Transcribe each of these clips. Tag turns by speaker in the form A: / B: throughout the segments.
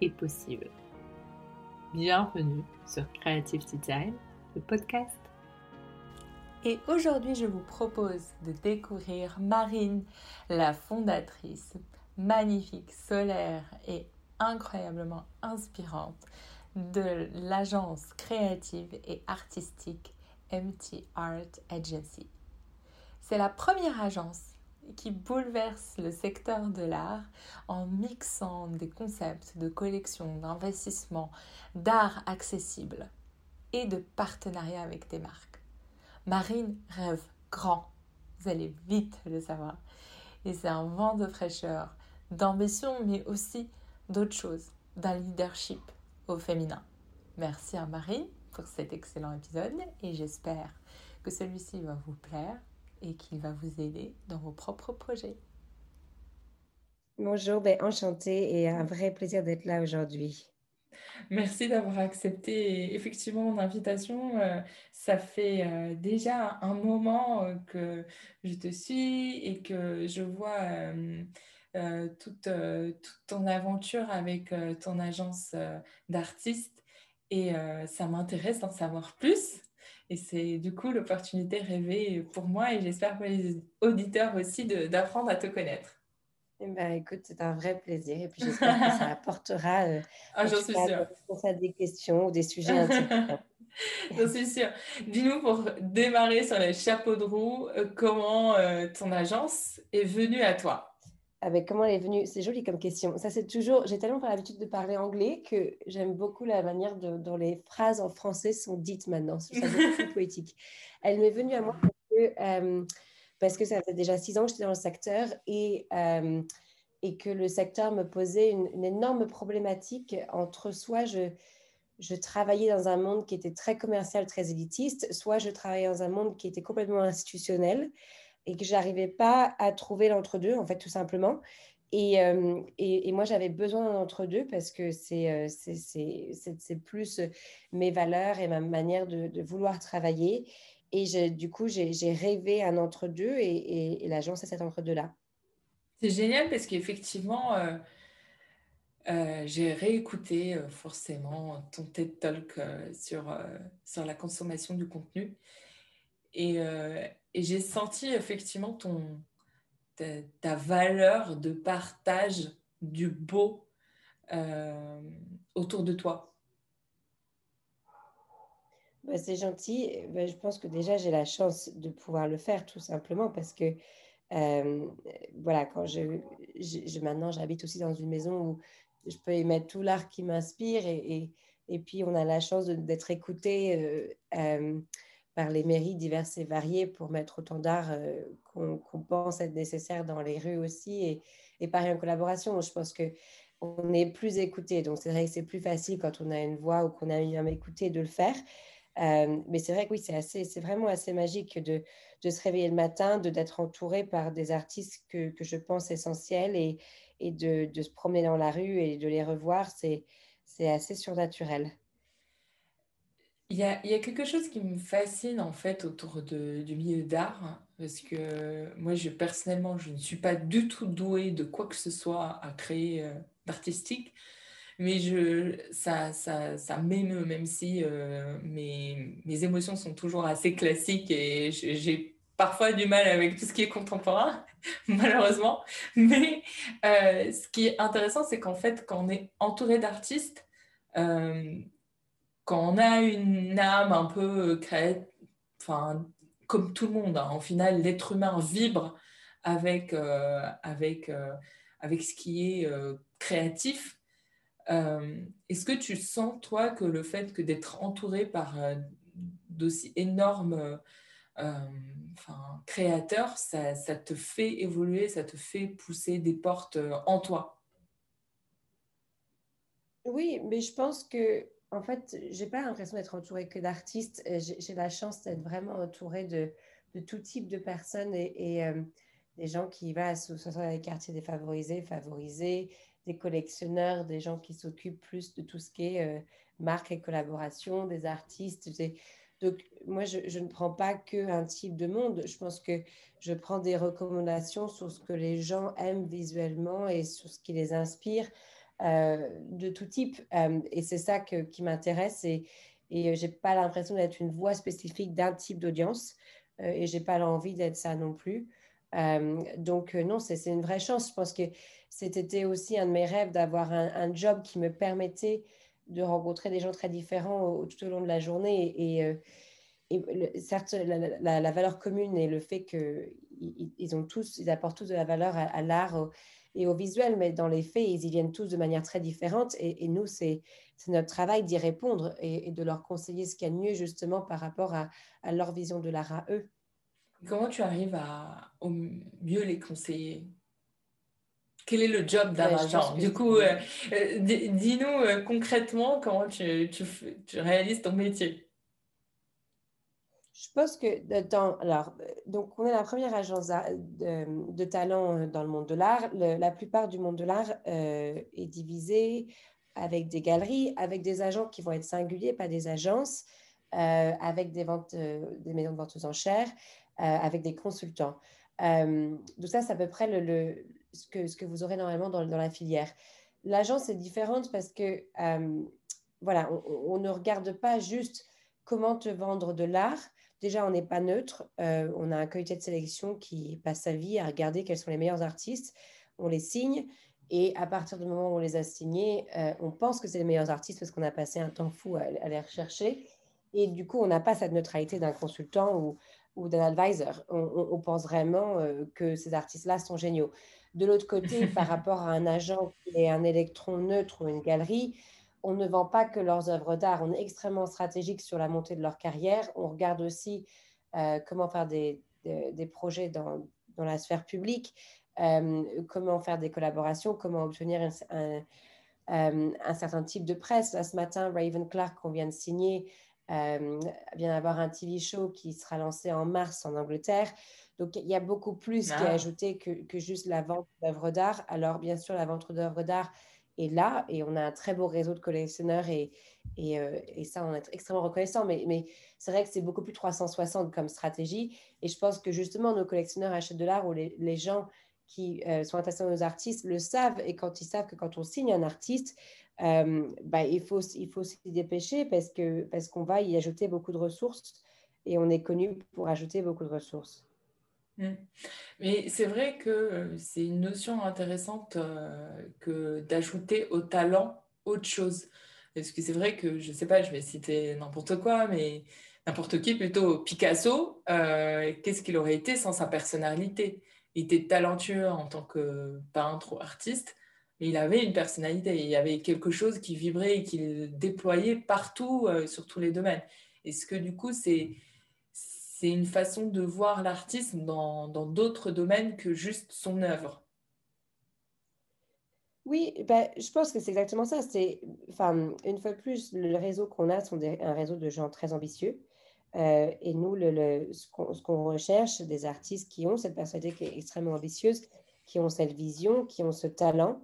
A: est possible. Bienvenue sur Creative Design, le podcast. Et aujourd'hui, je vous propose de découvrir Marine, la fondatrice, magnifique, solaire et incroyablement inspirante de l'agence créative et artistique MT Art Agency. C'est la première agence qui bouleverse le secteur de l'art en mixant des concepts de collection, d'investissement, d'art accessible et de partenariat avec des marques. Marine rêve grand, vous allez vite le savoir. Et c'est un vent de fraîcheur, d'ambition, mais aussi d'autres choses, d'un leadership au féminin. Merci à Marine pour cet excellent épisode et j'espère que celui-ci va vous plaire et qu'il va vous aider dans vos propres projets.
B: Bonjour, ben, enchantée et un vrai plaisir d'être là aujourd'hui.
A: Merci d'avoir accepté effectivement mon invitation. Euh, ça fait euh, déjà un moment euh, que je te suis et que je vois toute, toute, ton aventure avec ton agence d'artistes et ça m'intéresse d'en savoir plus. Et c'est du coup l'opportunité rêvée pour moi et j'espère pour les auditeurs aussi d'apprendre à te connaître.
B: Eh ben, écoute, c'est un vrai plaisir et puis j'espère que ça apportera euh,
A: ah, j'en suis sûre.
B: des questions ou des sujets intéressants.
A: J'en suis sûre. Dis-nous pour démarrer sur les chapeaux de roue, euh, comment euh, ton agence est venue à toi?
B: Avec comment elle est venue C'est joli comme question. Ça, c'est toujours. J'ai tellement pas l'habitude de parler anglais que j'aime beaucoup la manière dont les phrases en français sont dites maintenant. C'est beaucoup poétique. Elle m'est venue à moi parce que, euh, parce que ça fait déjà six ans que j'étais dans le secteur et, euh, et que le secteur me posait une, une, énorme problématique entre soit je, je travaillais dans un monde qui était très commercial, très élitiste, soit je travaillais dans un monde qui était complètement institutionnel et que j'arrivais pas à trouver l'entre-deux, en fait, tout simplement. Et, euh, et, moi, j'avais besoin d'un entre-deux parce que euh, c'est plus mes valeurs et ma manière de, vouloir travailler. Et du coup, j'ai rêvé un entre-deux et, l'agence est cet entre-deux-là.
A: C'est génial parce qu'effectivement, euh, j'ai réécouté forcément ton TED Talk sur, sur la consommation du contenu. Et, et j'ai senti effectivement ton, ta, valeur de partage du beau euh, autour de toi.
B: Bah, c'est gentil. Bah, je pense que déjà, j'ai la chance de pouvoir le faire tout simplement parce que, euh, voilà, quand je, maintenant, j'habite aussi dans une maison où je peux y mettre tout l'art qui m'inspire et, et, et, puis on a la chance d'être écouté. Euh, par les mairies diverses et variées pour mettre autant d'art euh, qu'on pense être nécessaire dans les rues aussi et, et pareil en collaboration. Je pense que on est plus écouté. Donc, c'est vrai que c'est plus facile quand on a une voix ou qu'on a à m'écouter de le faire. Euh, mais c'est vrai que oui, c'est assez, c'est vraiment assez magique de, se réveiller le matin, de d'être entouré par des artistes que, que je pense essentiels et, et de, de, se promener dans la rue et de les revoir, c'est assez surnaturel.
A: Il y, a, quelque chose qui me fascine en fait autour du milieu d'art, parce que moi, je, personnellement, je ne suis pas du tout douée de quoi que ce soit à créer euh, d'artistique, mais je, ça, ça, ça m'émeut, même si euh, mes, mes, émotions sont toujours assez classiques et j'ai parfois du mal avec tout ce qui est contemporain, malheureusement. Mais euh, ce qui est intéressant, c'est qu'en fait, quand on est entouré d'artistes, quand on a une âme un peu euh, créative, enfin, comme tout le monde, hein, au final, l'être humain vibre avec, euh, avec, euh, avec ce qui est créatif. Est-ce que tu sens, toi, que le fait que d'être entouré par d'aussi énormes créateurs, ça, ça, te fait évoluer, ça te fait pousser des portes en toi?
B: Oui, mais je pense que, en fait, j'ai pas l'impression d'être entourée que d'artistes. J'ai la chance d'être vraiment entourée de, de, tout type de personnes et, euh, des gens qui vont, soit dans les quartiers défavorisés, favorisés, des collectionneurs, des gens qui s'occupent plus de tout ce qui est euh, marque et collaboration, des artistes. Donc, moi, je, je, ne prends pas qu'un type de monde. Je pense que je prends des recommandations sur ce que les gens aiment visuellement et sur ce qui les inspire euh, de tout type. Euh, et c'est ça qui m'intéresse. Et, et je n'ai pas l'impression d'être une voix spécifique d'un type d'audience. et je n'ai pas l'envie d'être ça non plus. donc, non, c'est une vraie chance. Je pense que c'était aussi un de mes rêves d'avoir un, job qui me permettait de rencontrer des gens très différents tout au long de la journée. Et, euh, certes, la, valeur commune et le fait qu'ils ils ont tous, ils apportent tous de la valeur à, l'art et au visuel, mais dans les faits, ils y viennent tous de manière très différente. Et, nous, c'est notre travail d'y répondre et, de leur conseiller ce qu'il y a de mieux justement par rapport à, à leur vision de l'art à eux.
A: Comment tu arrives à au mieux les conseiller? Quel est le job d'un agent? Du coup, euh, euh, dis-nous euh, concrètement comment tu, tu, tu, réalises ton métier?
B: Je pense que dans, alors, donc on est la première agence de, de talent dans le monde de l'art. La plupart du monde de l'art est divisé avec des galeries, avec des agents qui vont être singuliers, pas des agences, avec des, ventes, des maisons de vente aux enchères, avec des consultants. donc ça, c'est à peu près le ce que, ce que vous aurez normalement dans, dans la filière. L'agence est différente parce que, euh, voilà, on, ne regarde pas juste comment te vendre de l'art. Déjà, on n'est pas neutre. Euh, on a un comité de sélection qui passe sa vie à regarder quels sont les meilleurs artistes. On les signe. Et à partir du moment où on les a signés, euh, on pense que c'est les meilleurs artistes parce qu'on a passé un temps fou à, à les rechercher. Et du coup, on n'a pas cette neutralité d'un consultant ou, ou d'un advisor. On, on, pense vraiment que ces artistes-là sont géniaux. De l'autre côté, par rapport à un agent qui est un électron neutre ou une galerie, on ne vend pas que leurs œuvres d'art. On est extrêmement stratégique sur la montée de leur carrière. On regarde aussi euh, comment faire des, des, projets dans, dans, la sphère publique, euh, comment faire des collaborations, comment obtenir un, un, un, certain type de presse. Là, ce matin, Raven Clark, qu'on vient de signer, euh, vient d'avoir un TV show qui sera lancé en mars en Angleterre. Donc, il y a beaucoup plus qui est ah. ajouté que, que juste la vente d'œuvres d'art. Alors, bien sûr, la vente d'œuvres d'art est là et on a un très beau réseau de collectionneurs et, et, euh, et ça, on est extrêmement reconnaissant. Mais, c'est vrai que c'est beaucoup plus 360 comme stratégie. Et je pense que justement, nos collectionneurs achètent de l'art ou les, gens qui euh, sont intéressés aux artistes le savent. Et quand ils savent que quand on signe un artiste, euh, bah, il faut, il faut s'y dépêcher parce parce qu'on va y ajouter beaucoup de ressources et on est connu pour ajouter beaucoup de ressources.
A: Mm. Mais c'est vrai que euh, c'est une notion intéressante euh, que d'ajouter au talent autre chose. Parce que c'est vrai que, je ne sais pas, je vais citer n'importe quoi, mais n'importe qui, plutôt Picasso, euh, qu'est-ce qu'il aurait été sans sa personnalité? Il était talentueux en tant que peintre ou artiste, mais il avait une personnalité, il y avait quelque chose qui vibrait et qu'il déployait partout sur tous les domaines. Est-ce que du coup, c'est c'est une façon de voir l'artiste dans d'autres domaines que juste son œuvre.
B: Oui, ben, je pense que c'est exactement ça. Enfin, une fois de plus, le réseau qu'on a, c'est un réseau de gens très ambitieux. Euh, et nous, ce qu'on recherche, c'est des artistes qui ont cette personnalité qui est extrêmement ambitieuse, qui ont cette vision, qui ont ce talent.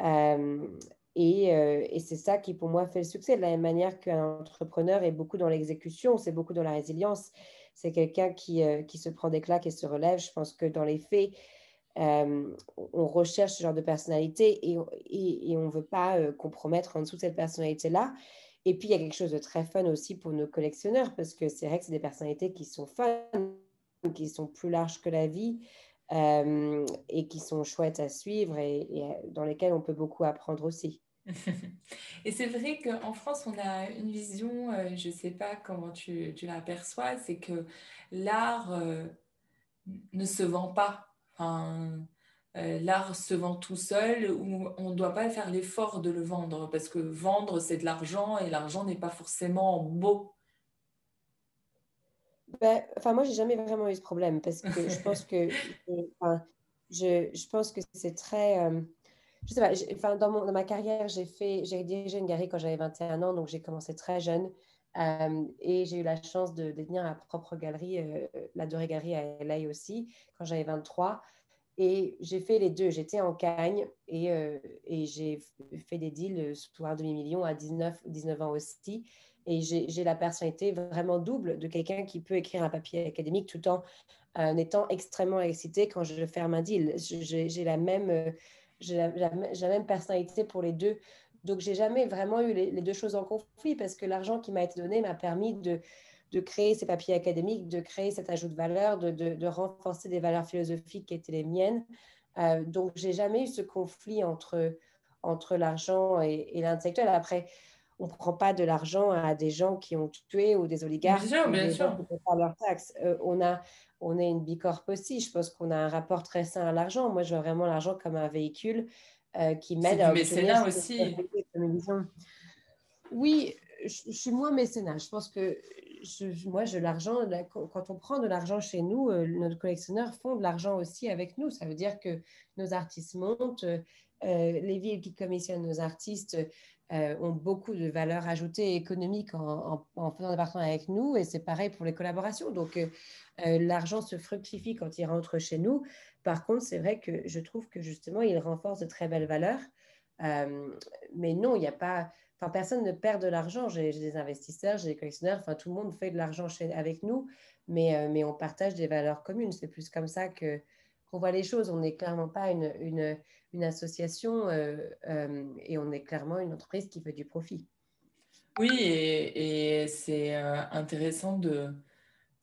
B: Euh, et, euh, et c'est ça qui, pour moi, fait le succès. De la même manière qu'un entrepreneur est beaucoup dans l'exécution, c'est beaucoup dans la résilience c'est quelqu'un qui, euh, qui, se prend des claques et se relève. Je pense que dans les faits, euh, on recherche ce genre de personnalité et, on ne veut pas euh, compromettre en dessous de cette personnalité-là. Et puis, il y a quelque chose de très fun aussi pour nos collectionneurs parce que c'est vrai que c'est des personnalités qui sont fun, qui sont plus larges que la vie et qui sont chouettes à suivre et dans lesquelles on peut beaucoup apprendre aussi.
A: Et c'est vrai qu'en France, on a une vision, euh, je ne sais pas comment tu, tu l'aperçois, c'est que l'art euh, ne se vend pas. Enfin, euh, l'art se vend tout seul ou on ne doit pas faire l'effort de le vendre parce que vendre, c'est de l'argent et l'argent n'est pas forcément beau.
B: Ben, enfin, moi, j'ai jamais vraiment eu ce problème parce que je pense que, je, je, pense que c'est très je sais pas, enfin, dans, mon, dans ma carrière, j'ai fait, j'ai dirigé une galerie quand j'avais 21 ans, donc j'ai commencé très jeune. Euh, et j'ai eu la chance de détenir ma propre galerie, euh, la Dorée Galerie à LA aussi, quand j'avais 23. Et j'ai fait les deux. J'étais en Cagne et, euh, et j'ai fait des deals sous un demi-million à 19, 19 ans aussi. Et j'ai la personnalité vraiment double de quelqu'un qui peut écrire un papier académique tout en étant extrêmement excité quand je ferme un deal. J'ai la même j'ai la, même personnalité pour les deux. Donc, j'ai jamais vraiment eu les, deux choses en conflit parce que l'argent qui m'a été donné m'a permis de, de, créer ces papiers académiques, de créer cet ajout de valeur, de, de, renforcer des valeurs philosophiques qui étaient les miennes. Euh, donc, j'ai jamais eu ce conflit entre, entre l'argent et, l'intellectuel. Après, on ne prend pas de l'argent à des gens qui ont tué ou des oligarques
A: bien sûr, bien
B: des
A: sûr.
B: gens qui pas leurs taxes. Euh, on, a, on est une bicorp aussi. Je pense qu'on a un rapport très sain à l'argent. Moi, je vois vraiment l'argent comme un véhicule euh, qui m'aide
A: à mécénat aussi.
B: Oui, je, suis moins mécénat. Je pense que moi, je l'argent, quand on prend de l'argent chez nous, euh, nos collectionneurs font de l'argent aussi avec nous. Ça veut dire que nos artistes montent, euh, les villes qui commissionnent nos artistes ont beaucoup de valeur ajoutée économique en, en, faisant des partenariats avec nous. Et c'est pareil pour les collaborations. Donc, l'argent se fructifie quand il rentre chez nous. Par contre, c'est vrai que je trouve que justement, il renforce de très belles valeurs. Euh, mais non, il n'y a pas. Enfin, personne ne perd de l'argent. J'ai des investisseurs, j'ai des collectionneurs. Enfin, tout le monde fait de l'argent avec nous, mais, euh, mais on partage des valeurs communes. C'est plus comme ça que qu'on voit les choses. On n'est clairement pas une, une association euh, et on est clairement une entreprise qui fait du profit.
A: Oui, et, et c'est intéressant de,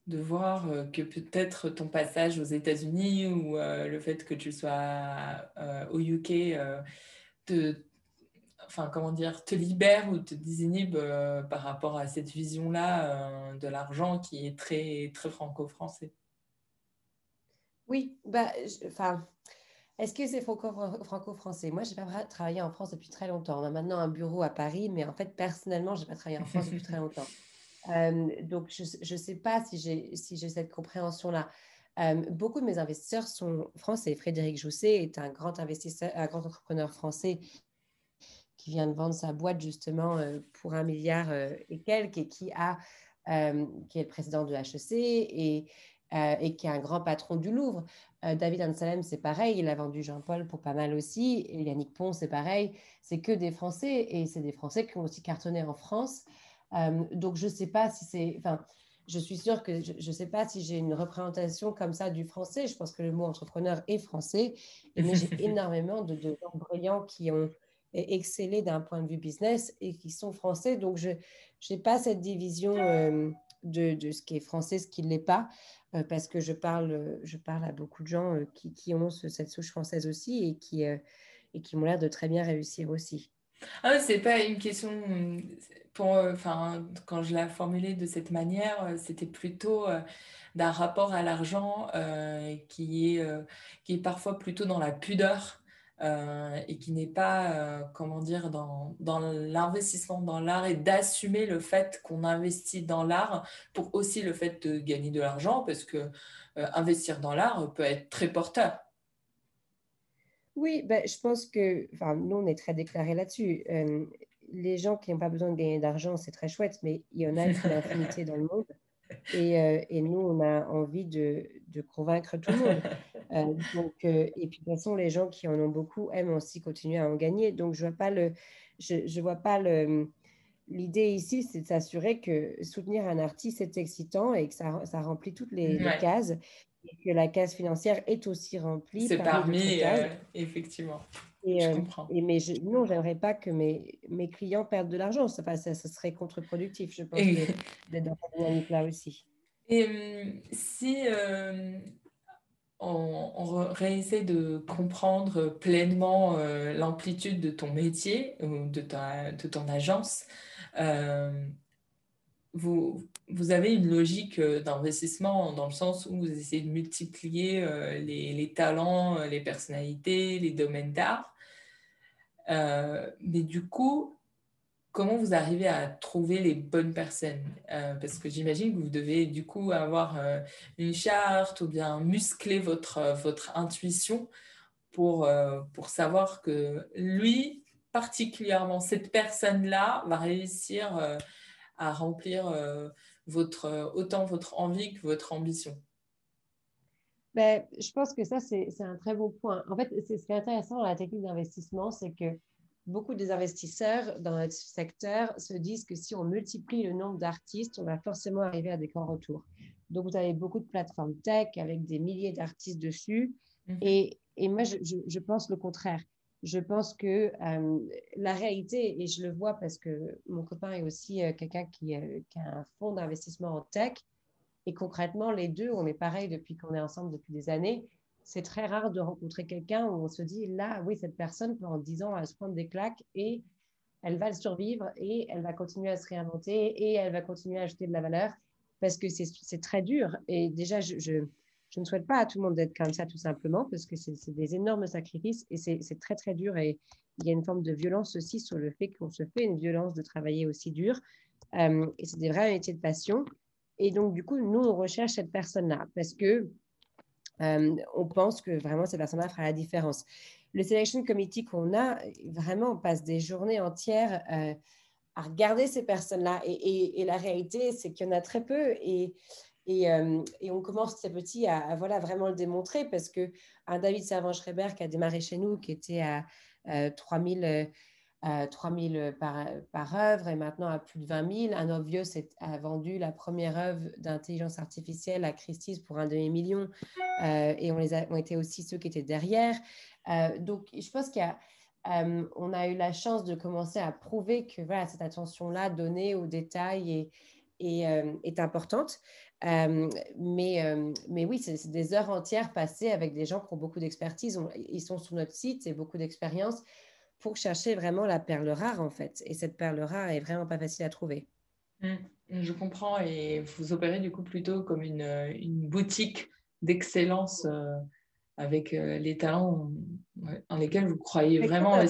A: de voir euh, que peut-être ton passage aux États-Unis ou euh, le fait que tu sois euh, au UK te, enfin, comment dire, te libère ou te désinhibe par rapport à cette vision-là de l'argent qui est très, très franco-français.
B: Oui, bah, enfin, est-ce que c'est franco-français? Moi, je n'ai pas travaillé en France depuis très longtemps. On a maintenant un bureau à Paris, mais en fait, personnellement, je n'ai pas travaillé en France depuis très longtemps. Euh, donc, je ne sais pas si j'ai si cette compréhension-là. Euh, beaucoup de mes investisseurs sont français. Frédéric Jousset est un grand investisseur, un grand entrepreneur français qui vient de vendre sa boîte justement euh, pour un milliard et quelques et qui, a, qui est le président de HEC et, et qui est un grand patron du Louvre. David Anselm, c'est pareil, il a vendu Jean-Paul pour pas mal aussi. Et Yannick Pont, c'est pareil. C'est que des Français et c'est des Français qui ont aussi cartonné en France. Euh, donc, je ne sais pas si c'est. Enfin, je suis sûre que je ne sais pas si j'ai une représentation comme ça du français. Je pense que le mot entrepreneur est français. Mais j'ai énormément de, gens brillants qui ont excellé d'un point de vue business et qui sont français. Donc, je n'ai pas cette division euh, de, de, ce qui est français, ce qui ne l'est pas, euh, parce que je parle, je parle à beaucoup de gens qui, qui, ont cette souche française aussi et qui, et qui m'ont l'air de très bien réussir aussi.
A: Ah, c'est pas une question euh, enfin, quand je l'ai formulé de cette manière, euh, c'était plutôt euh, d'un rapport à l'argent qui, qui est parfois plutôt dans la pudeur et qui n'est pas, comment dire, dans, dans l'investissement dans l'art et d'assumer le fait qu'on investit dans l'art pour aussi le fait de gagner de l'argent parce que investir dans l'art peut être très porteur.
B: Oui, ben, je pense que, enfin, nous, on est très déclarés là-dessus les gens qui n'ont pas besoin de gagner d'argent, c'est très chouette, mais il y en a une infinité dans le monde. Et, euh, et, nous, on a envie de, de convaincre tout le monde. Euh, donc, euh, et puis, de toute façon, les gens qui en ont beaucoup aiment aussi continuer à en gagner. Donc, je vois pas le, je, je vois pas le. L'idée ici, c'est de s'assurer que soutenir un artiste est excitant et que ça, ça remplit toutes les, cases et que la case financière est aussi remplie.
A: C'est parmi, parmi effectivement.
B: Et, je euh, comprends. Et mais je, non, j'aimerais pas que mes, mes clients perdent de l'argent. Ça, ça, ça, serait contre-productif, je pense, d'être dans cette dynamique-là aussi.
A: Et hum, si euh, on, réessaie de comprendre pleinement euh, l'amplitude de ton métier ou de, ta, de ton agence, vous, vous avez une logique d'investissement dans le sens où vous essayez de multiplier les, talents, les personnalités, les domaines d'art. Euh, mais du coup, comment vous arrivez à trouver les bonnes personnes? Euh, Parce que j'imagine que vous devez du coup avoir euh, une charte ou bien muscler votre, votre intuition pour, pour savoir que lui, particulièrement, cette personne-là va réussir à remplir autant votre envie que votre ambition
B: ben, je pense que ça, c'est un très bon point. En fait, ce qui est intéressant dans la technique d'investissement, c'est que beaucoup des investisseurs dans notre secteur se disent que si on multiplie le nombre d'artistes, on va forcément arriver à des grands retours. Donc, vous avez beaucoup de plateformes tech avec des milliers d'artistes dessus. Mhm. Et, et, moi, je, je, pense le contraire. Je pense que euh, la réalité, et je le vois parce que mon copain est aussi euh, quelqu'un qui, euh, qui, a un fonds d'investissement en tech, et concrètement, les deux, on est pareil depuis qu'on est ensemble depuis des années. C'est très rare de rencontrer quelqu'un où on se dit, là, oui, cette personne, pendant 10 ans, elle se prendre des claques et elle va survivre et elle va continuer à se réinventer et elle va continuer à acheter de la valeur parce que c'est très dur. Et déjà, je, je, je, ne souhaite pas à tout le monde d'être comme ça, tout simplement, parce que c'est des énormes sacrifices et c'est très, très dur. Et il y a une forme de violence aussi sur le fait qu'on se fait une violence de travailler aussi dur. Euh, et c'est des vrais métiers de passion. Et donc, du coup, nous, on recherche cette personne-là parce que euh, on pense que vraiment cette personne-là fera la différence. Le selection committee qu'on a, vraiment, on passe des journées entières euh, à regarder ces personnes-là. Et, la réalité, c'est qu'il y en a très peu. Et, euh, on commence petit à petit à, voilà, vraiment le démontrer parce que un David Servan-Schreiber qui a démarré chez nous, qui était à 3000 3 000 par, par œuvre et maintenant à plus de 20 000. Un Obvious a vendu la première œuvre d'intelligence artificielle à Christie's pour un demi-million euh, et on, les ont été aussi ceux qui étaient derrière. Euh, donc, je pense euh, on a eu la chance de commencer à prouver que cette attention-là donnée aux détails est, importante. mais oui, c'est des heures entières passées avec des gens qui ont beaucoup d'expertise. Ils sont sur notre site et beaucoup d'expérience pour chercher vraiment la perle rare, en fait. Et cette perle rare est vraiment pas facile à trouver.
A: Mmh, je comprends. Et vous opérez du coup plutôt comme une, une boutique d'excellence euh, avec euh, les talents en lesquels vous croyez vraiment.
B: Un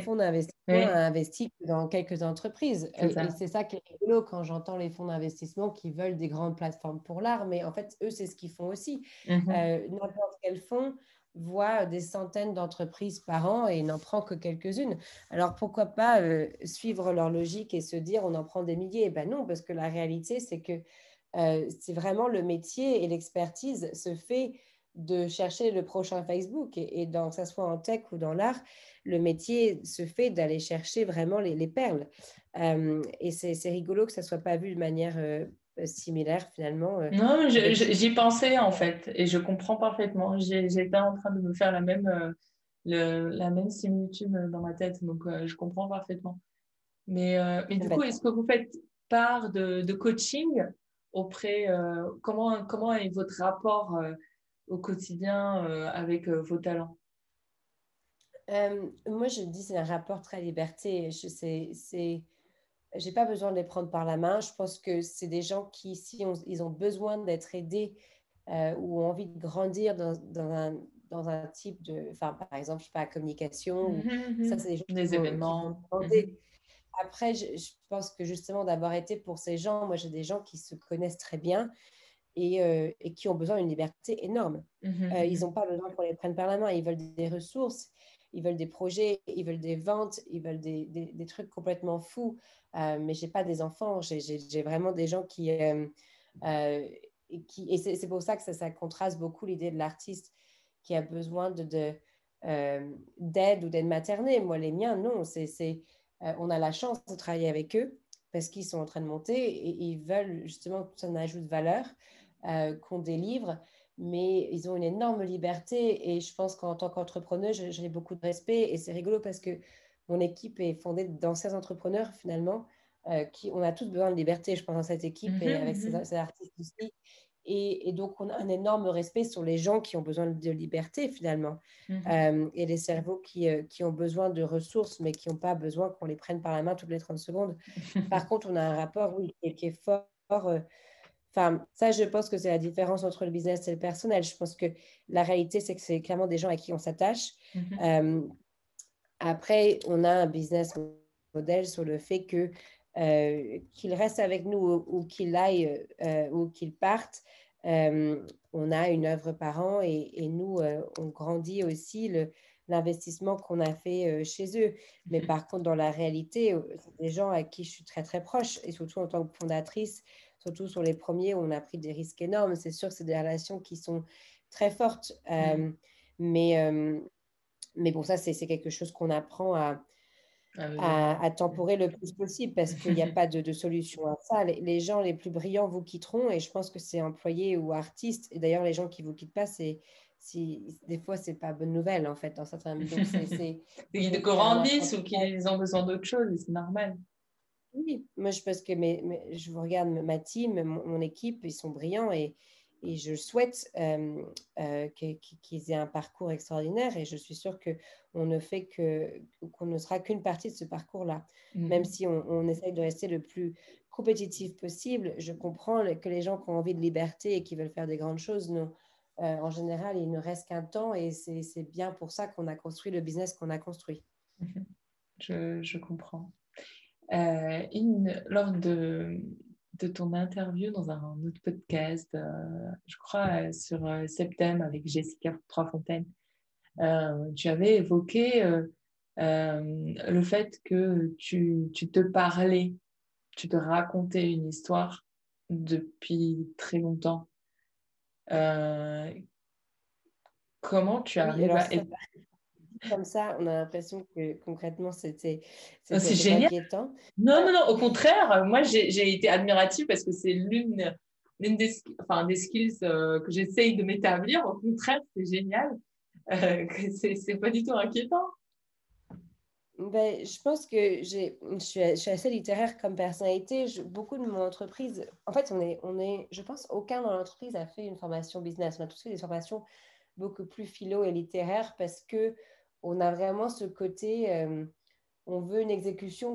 B: fonds d'investissement euh, a investi dans quelques entreprises. Et c'est ça qui est rigolo quand j'entends les fonds d'investissement qui veulent des grandes plateformes pour l'art. Mais en fait, eux, c'est ce qu'ils font aussi. Mmh n'importe quel fonds voit des centaines d'entreprises par an et n'en prend que quelques-unes. Alors pourquoi pas suivre leur logique et se dire on en prend des milliers? Ben non, parce que la réalité, c'est que c'est vraiment le métier et l'expertise se fait de chercher le prochain Facebook. Et, dans, que ce soit en tech ou dans l'art, le métier se fait d'aller chercher vraiment les, perles. Et c'est rigolo que ça ne soit pas vu de manière similaire finalement. Euh,
A: non, j'y pensais en fait et je comprends parfaitement. J'étais en train de me faire la même, euh, le, la même similitude dans ma tête, donc je comprends parfaitement. Mais, mais du coup, est-ce que vous faites part de, de coaching auprès, comment, comment est votre rapport au quotidien avec vos talents?
B: Moi, je dis c'est un rapport très liberté. C'est j'ai pas besoin de les prendre par la main. Je pense que c'est des gens qui, si ils ont besoin d'être aidés euh, ou ont envie de grandir dans, dans, un, dans, un, type de, enfin, par exemple, je sais pas, communication, ou, mmh ça, c'est des, gens
A: des événements. Mmh
B: Après, je, pense que justement, d'avoir été pour ces gens, moi, j'ai des gens qui se connaissent très bien et, euh, et qui ont besoin d'une liberté énorme. Mmh euh, ils n'ont pas besoin qu'on les prenne par la main, ils veulent des ressources ils veulent des projets, ils veulent des ventes, ils veulent des, des, trucs complètement fous. Euh, mais je n'ai pas des enfants, j'ai vraiment des gens qui... Euh, euh, qui et c'est pour ça que ça, ça contraste beaucoup l'idée de l'artiste qui a besoin de, d'aide ou d'aide maternelle. Moi, les miens, non. c'est on a la chance de travailler avec eux parce qu'ils sont en train de monter et ils veulent justement que ça ajout de valeur qu'on délivre mais ils ont une énorme liberté et je pense qu'en tant qu'entrepreneur, j'ai beaucoup de respect et c'est rigolo parce que mon équipe est fondée d'anciens entrepreneurs finalement, euh, qui on a tous besoin de liberté, je pense, dans cette équipe et mhm, avec mhm. ces, artistes aussi. Et, et, donc, on a un énorme respect sur les gens qui ont besoin de liberté finalement mhm. euh, et les cerveaux qui, euh, qui, ont besoin de ressources mais qui n'ont pas besoin qu'on les prenne par la main toutes les 30 secondes. Par contre, on a un rapport oui, qui, est fort Enfin, ça, je pense que c'est la différence entre le business et le personnel. Je pense que la réalité, c'est que c'est clairement des gens à qui on s'attache. Mhm. Euh, après, on a un business model sur le fait que euh, qu'ils restent avec nous ou, qu'ils aillent euh, ou qu'ils partent. on a une œuvre par an et, et nous, on grandit aussi le, l'investissement qu'on a fait chez eux. Mais mmh par contre, dans la réalité, des gens à qui je suis très très proche, et surtout en tant que fondatrice, surtout sur les premiers où on a pris des risques énormes, c'est sûr que c'est des relations qui sont très fortes. Mmh. mais, mais bon, ça, c'est quelque chose qu'on apprend à, ah à, temporer le plus possible parce qu'il n'y a pas de, solution à ça. Les, gens les plus brillants vous quitteront et je pense que c'est employés ou artistes. Et d'ailleurs, les gens qui ne vous quittent pas, c'est si, des fois, c'est pas bonne nouvelle, en fait, dans certains... Donc,
A: c'est... Ils grandissent ou qu'ils ont besoin d'autre chose, c'est normal.
B: Oui, moi, je pense que mes, je vous regarde ma team, mon, équipe, ils sont brillants et, et je souhaite euh, euh, qu'ils aient un parcours extraordinaire et je suis sûre qu'on ne fait que qu'on ne sera qu'une partie de ce parcours-là. Même mhm. si on, on, essaye de rester le plus compétitif possible, je comprends que les gens qui ont envie de liberté et qui veulent faire des grandes choses non, euh, en général, il ne reste qu'un temps et c'est bien pour ça qu'on a construit le business qu'on a construit.
A: Je, comprends. Euh, une, lors de, de, ton interview dans un, autre podcast, euh, je crois sur Septem avec Jessica Troisfontaine, tu avais évoqué le fait que tu, tu te parlais, tu te racontais une histoire depuis très longtemps. Euh, comment tu arrives à...
B: Comme ça, on a l'impression que concrètement, c'était
A: ah, génial. Inquiétant. Non, non, non, au contraire, moi, j'ai été admirative parce que c'est l'une l'une des, enfin, des skills euh, que j'essaye de m'établir. Au contraire, c'est génial. Euh, c'est pas du tout inquiétant.
B: Ben, je pense que je suis, je suis assez littéraire comme personnalité. beaucoup de mon entreprise, en fait, on est, on est, je pense, aucun dans l'entreprise a fait une formation business. On a tous fait des formations beaucoup plus philo et littéraires parce que on a vraiment ce côté, euh, on veut une exécution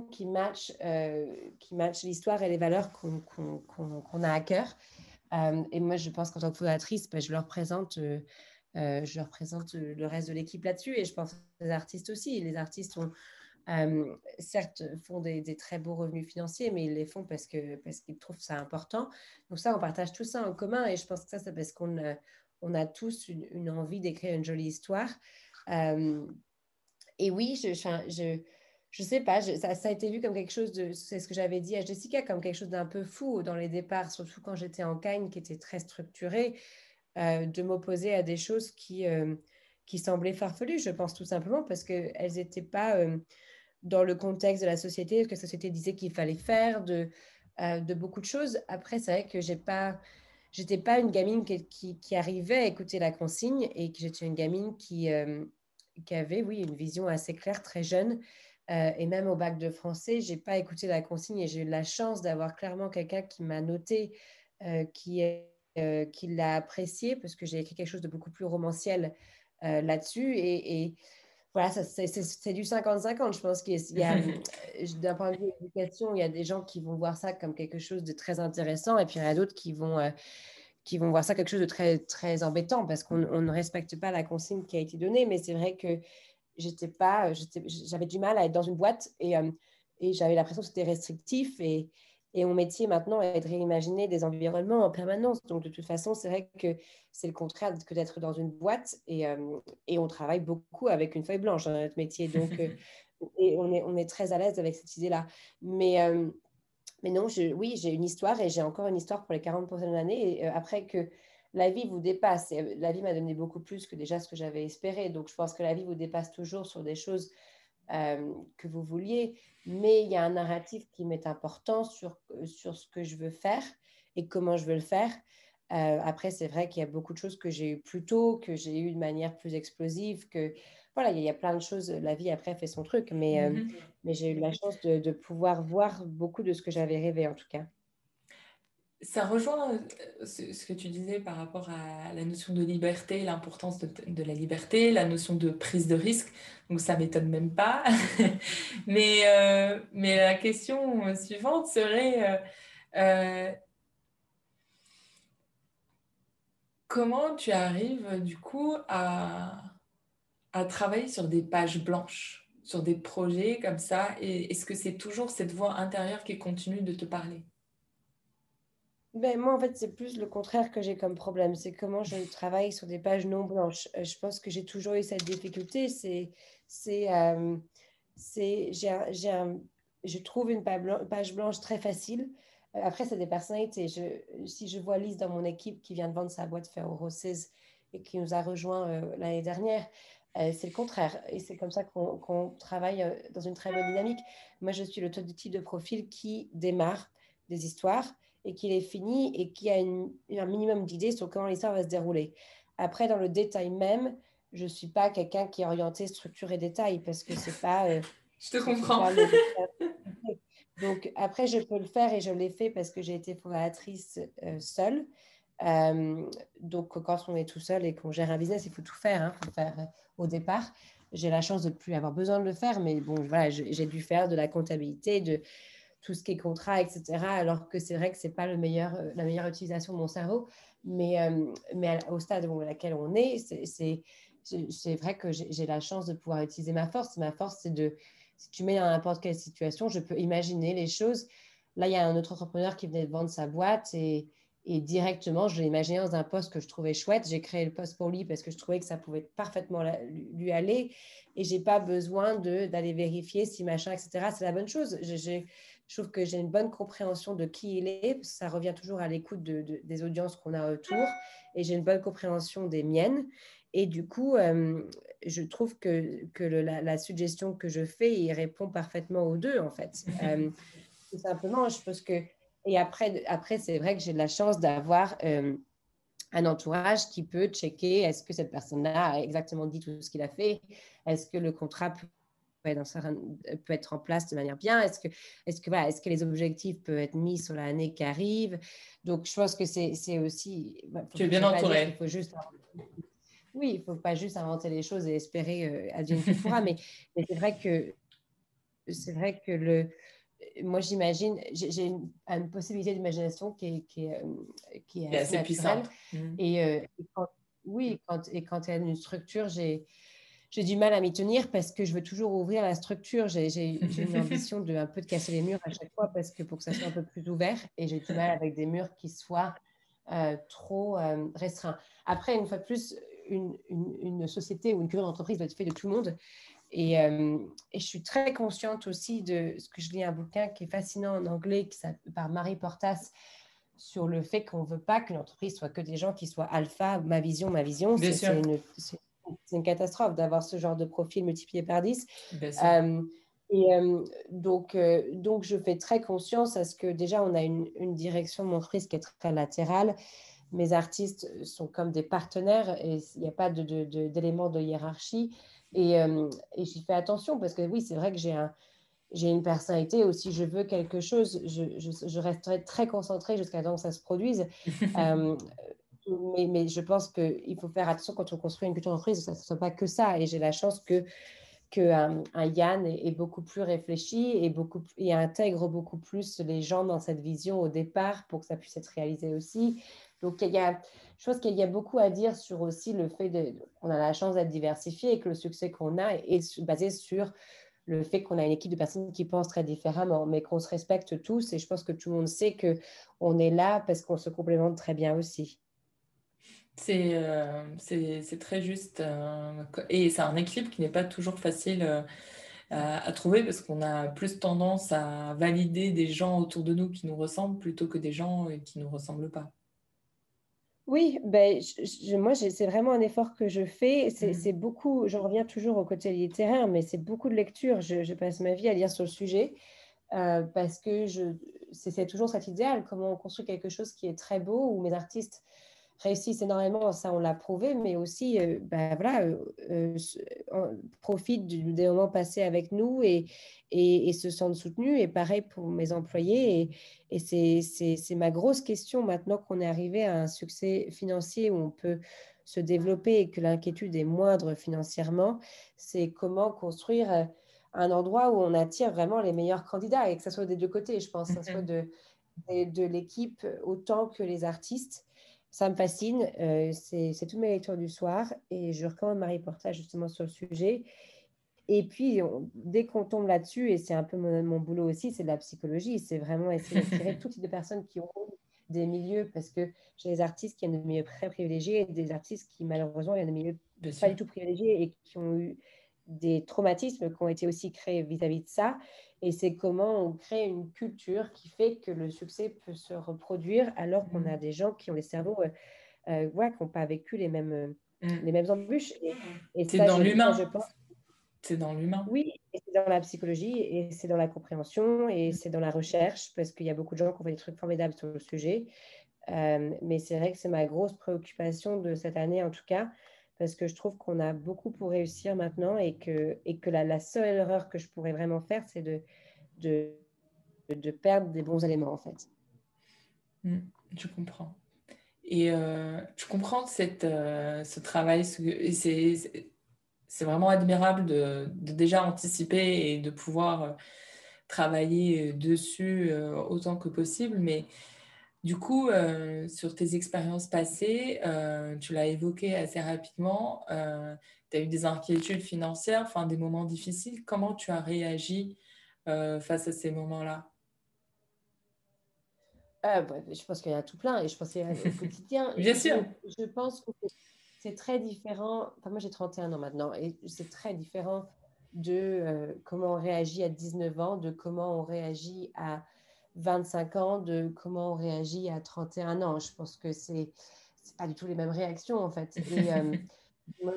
B: euh, qui match l'histoire et les valeurs qu'on a à cœur. Euh, et moi, je pense qu'en tant que fondatrice, ben, je leur présente. je le reste de l'équipe là-dessus et je pense les artistes aussi. Les artistes ont, certes, font des, très beaux revenus financiers, mais ils les font parce qu'ils trouvent ça important. Donc ça, on partage tout ça en commun et je pense que ça, c'est parce qu'on a, on a tous une, envie d'écrire une jolie histoire. Euh, et oui, je, je, je sais pas, ça, a été vu comme quelque chose de, c'est ce que j'avais dit à Jessica, comme quelque chose d'un peu fou dans les départs, surtout quand j'étais en Cagne, qui était très structuré, euh, de m'opposer à des choses qui, qui semblaient farfelues, je pense tout simplement, parce qu'elles n'étaient pas dans le contexte de la société, ce que la société disait qu'il fallait faire, de, euh, de beaucoup de choses. Après, c'est vrai que j'ai pas, j'étais pas une gamine qui, arrivait à écouter la consigne et que j'étais une gamine qui, euh, avait, oui, une vision assez claire, très jeune. Euh, et même au bac de français, j'ai pas écouté la consigne et j'ai eu la chance d'avoir clairement quelqu'un qui m'a noté, qui, qui l'a apprécié parce que j'ai écrit quelque chose de beaucoup plus romanciel là-dessus. et voilà, c'est du 50-50. Je pense qu'il y a, euh, d'un point de vue éducation, il y a des gens qui vont voir ça comme quelque chose de très intéressant, et puis il y en a d'autres qui vont, euh, qui vont voir ça quelque chose de très, très embêtant parce qu'on ne respecte pas la consigne qui a été donnée. Mais c'est vrai que j'étais pas, j'avais du mal à être dans une boîte et, euh, et j'avais l'impression que c'était restrictif et, et mon métier maintenant est de réimaginer des environnements en permanence. Donc, de toute façon, c'est vrai que c'est le contraire que d'être dans une boîte et, euh, et, on travaille beaucoup avec une feuille blanche dans notre métier. Donc, euh, et on est, on est très à l'aise avec cette idée-là. Mais, euh, mais non, je, oui, j'ai une histoire et j'ai encore une histoire pour les 40 prochaines années. Et après que la vie vous dépasse, et la vie m'a donné beaucoup plus que déjà ce que j'avais espéré. Donc, je pense que la vie vous dépasse toujours sur des choses euh, que vous vouliez, mais il y a un narratif qui m'est important sur, sur ce que je veux faire et comment je veux le faire. Euh, après, c'est vrai qu'il y a beaucoup de choses que j'ai eues plus tôt, que j'ai eues de manière plus explosive, que voilà, il y, a plein de choses. La vie après fait son truc, mais, euh, mm-hmm. mais j'ai eu la chance de, de pouvoir voir beaucoup de ce que j'avais rêvé en tout cas
A: ça rejoint euh, ce, que tu disais par rapport à la notion de liberté, l'importance de, la liberté, la notion de prise de risque. Donc ça m'étonne même pas. mais, euh, mais la question suivante serait euh, comment tu arrives du coup à travailler sur des pages blanches, sur des projets comme ça? Et est-ce que c'est toujours cette voix intérieure qui continue de te parler?
B: Ben, moi, en fait, c'est plus le contraire que j'ai comme problème. C'est comment je travaille sur des pages non blanches. Euh, je pense que j'ai toujours eu cette difficulté. C'est, c'est, euh, j'ai, j'ai je trouve une page blanche très facile. Euh, après, c'est des personnalités. Si je vois Lise dans mon équipe qui vient de vendre sa boîte Ferro Roses et qui nous a rejoint l'année dernière, c'est le contraire. Et c'est comme ça qu'on, travaille dans une très bonne dynamique. Moi, je suis le type de profil qui démarre des histoires et qu'il est fini et qui a un minimum d'idées sur comment l'histoire va se dérouler. Après, dans le détail même, je ne suis pas quelqu'un qui est orienté structure et détail parce que c'est pas.
A: Euh, je te comprends.
B: Donc, après, je peux le faire et je l'ai fait parce que j'ai été fondatrice euh, seule. Euh, donc, quand on est tout seul et qu'on gère un business, il faut tout faire. Hein, faut faire au départ. J'ai la chance de ne plus avoir besoin de le faire, mais bon, voilà, j'ai dû faire de la comptabilité, de, tout ce qui est contrat, etc. Alors que c'est vrai que ce n'est pas le meilleur, euh, la meilleure utilisation de mon cerveau. Mais, euh, mais au stade où laquelle on est, c'est vrai que j'ai la chance de pouvoir utiliser ma force. Ma force, c'est de, si tu mets dans n'importe quelle situation, je peux imaginer les choses. Là, il y a un autre entrepreneur qui venait de vendre sa boîte et, et directement, je l'ai imaginé dans un poste que je trouvais chouette. J'ai créé le poste pour lui parce que je trouvais que ça pouvait parfaitement lui aller. Et j'ai pas besoin d'aller vérifier si machin, etc. C'est la bonne chose. Trouve que j'ai une bonne compréhension de qui il est. Ça revient toujours à l'écoute de, des audiences qu'on a autour. Et j'ai une bonne compréhension des miennes. Et du coup, euh, je trouve que, que la, suggestion que je fais, il répond parfaitement aux deux, en fait. Euh, tout simplement, je pense que... Et après, après c'est vrai que j'ai de la chance d'avoir... Euh, un entourage qui peut checker est-ce que cette personne-là a exactement dit tout ce qu'il a fait, est-ce que le contrat peut être en place de manière bien? Est-ce que, est que, est que les objectifs peuvent être mis sur l'année qui arrive? Donc, je pense que c'est aussi.
A: tu es bien entouré.
B: Il faut juste. Oui, il ne faut pas juste inventer les choses et espérer euh, advienne que pourra, mais, mais c'est vrai que c'est vrai que le, moi j'imagine, j'ai une, une, possibilité d'imagination qui est, qui est, euh, qui est assez, puissante. Mmh. Et, euh, et quand, oui, quand, et quand il y a une structure, j'ai j'ai du mal à m'y tenir parce que je veux toujours ouvrir la structure. J'ai une ambition de un peu de casser les murs à chaque fois parce que pour que ça soit un peu plus ouvert et j'ai du mal avec des murs qui soient euh, trop euh, restreints. Après, une fois de plus, une, une, société ou une culture d'entreprise doit être faite de tout le monde. Et, euh, et, je suis très consciente aussi de ce que je lis un bouquin qui est fascinant en anglais qui par Marie Portas sur le fait qu'on ne veut pas que l'entreprise soit que des gens qui soient alpha, ma vision, ma vision. C'est une, c'est une catastrophe d'avoir ce genre de profil multiplié par 10. Euh, et euh, donc, euh, donc, je fais très conscience à ce que déjà, on a une, une direction d'entreprise qui est très latérale. Mes artistes sont comme des partenaires et il n'y a pas d'éléments de, de, hiérarchie. Et, et j'y fais attention parce que oui, c'est vrai que j'ai un, j'ai une personnalité aussi, je veux quelque chose, je, je, je resterai très concentrée jusqu'à temps que ça se produise. mais, je pense qu'il faut faire attention quand on construit une culture d'entreprise, ça ne soit pas que ça. Et j'ai la chance que, que euh, un, Yann est, beaucoup plus réfléchi et, beaucoup, et intègre beaucoup plus les gens dans cette vision au départ pour que ça puisse être réalisé aussi. Donc, il y a, je pense qu'il y a beaucoup à dire sur aussi le fait qu'on a la chance d'être diversifié et que le succès qu'on a est basé sur le fait qu'on a une équipe de personnes qui pensent très différemment, mais qu'on se respecte tous. Et je pense que tout le monde sait qu'on est là parce qu'on se complémente très bien aussi.
A: Euh, c'est très juste. Euh, et c'est un équilibre qui n'est pas toujours facile euh, à, trouver parce qu'on a plus tendance à valider des gens autour de nous qui nous ressemblent plutôt que des gens qui ne nous ressemblent pas.
B: Oui, ben, moi, c'est vraiment un effort que je fais. C'est mmh. beaucoup, je reviens toujours au côté littéraire, mais c'est beaucoup de lecture. Je, passe ma vie à lire sur le sujet parce que c'est toujours cet idéal, comment on construit quelque chose qui est très beau, où mes artistes réussissent énormément, ça on l'a prouvé, mais aussi euh, ben, voilà, euh, euh, profitent des moments passés avec nous et, et, se sentent soutenus. Et pareil pour mes employés. Et, et c'est ma grosse question maintenant qu'on est arrivé à un succès financier où on peut se développer et que l'inquiétude est moindre financièrement, c'est comment construire un endroit où on attire vraiment les meilleurs candidats et que ce soit des deux côtés, je pense, que ce soit de, de l'équipe autant que les artistes ça me fascine. Euh, c'est toutes mes lectures du soir et je recommande Marie Portage justement sur le sujet. Et puis, dès qu'on tombe là-dessus, et c'est un peu mon, boulot aussi, c'est de la psychologie. C'est vraiment essayer d'attirer tout type de personnes qui ont des milieux, parce que j'ai des artistes qui viennent de milieux très privilégiés et des artistes qui, malheureusement, viennent de milieux pas du tout privilégiés et qui ont eu des traumatismes qui ont été aussi créés vis-à-vis de ça. Et c'est comment on crée une culture qui fait que le succès peut se reproduire alors qu'on a mmh. des gens qui ont des cerveaux euh, euh, ouais, qui n'ont pas vécu les mêmes, euh, mmh. les mêmes embûches.
A: Et, c'est dans l'humain. C'est dans l'humain.
B: Oui, c'est dans la psychologie, et c'est dans la compréhension, et mmh. c'est dans la recherche, parce qu'il y a beaucoup de gens qui ont fait des trucs formidables sur le sujet. mais c'est vrai que c'est ma grosse préoccupation de cette année, en tout cas, parce que je trouve qu'on a beaucoup pour réussir maintenant et que, et que la, seule erreur que je pourrais vraiment faire, c'est de, de, perdre des bons éléments, en fait.
A: Mmh, je comprends. Et euh, je comprends cette, euh, ce travail, c'est vraiment admirable de, de, déjà anticiper et de pouvoir euh, travailler dessus autant que possible, mais du coup, euh, sur tes expériences passées, euh, tu l'as évoqué assez rapidement, euh, tu as eu des inquiétudes financières, enfin des moments difficiles. Comment tu as réagi face à ces moments-là?
B: Bah, Je pense qu'il y a tout plein et je pense qu'il y a au quotidien.
A: Bien sûr.
B: Je, pense que c'est très différent. Enfin, moi, j'ai 31 ans maintenant et c'est très différent de comment on réagit à 19 ans, de comment on réagit à 25 ans de comment on réagit à 31 ans. Je pense que c'est c'est pas du tout les mêmes réactions en fait. Et, euh, moi,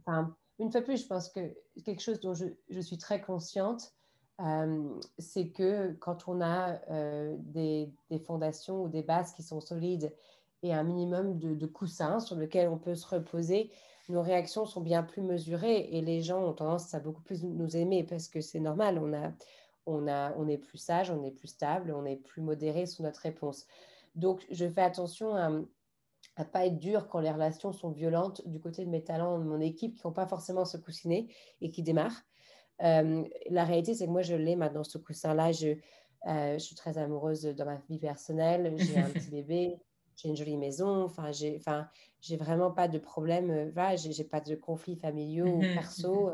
B: enfin, une fois plus, je pense que quelque chose dont je, je suis très consciente, euh, c'est que quand on a euh, des, des, fondations ou des bases qui sont solides et un minimum de, de coussins sur lequel on peut se reposer, nos réactions sont bien plus mesurées et les gens ont tendance à beaucoup plus nous aimer parce que c'est normal. On a, on, est plus sage, on est plus stable, on est plus modéré sur notre réponse. Donc, je fais attention à ne pas être dur quand les relations sont violentes du côté de mes talents, de mon équipe, qui n'ont pas forcément ce coussinet et qui démarrent. Euh, la réalité, c'est que moi, je l'ai maintenant, ce coussin-là. Je, euh, suis très amoureuse dans ma vie personnelle. J'ai un petit bébé, j'ai une jolie maison. Enfin, j'ai, enfin, j'ai vraiment pas de problème. Euh, voilà, j'ai, pas de conflits familiaux ou perso.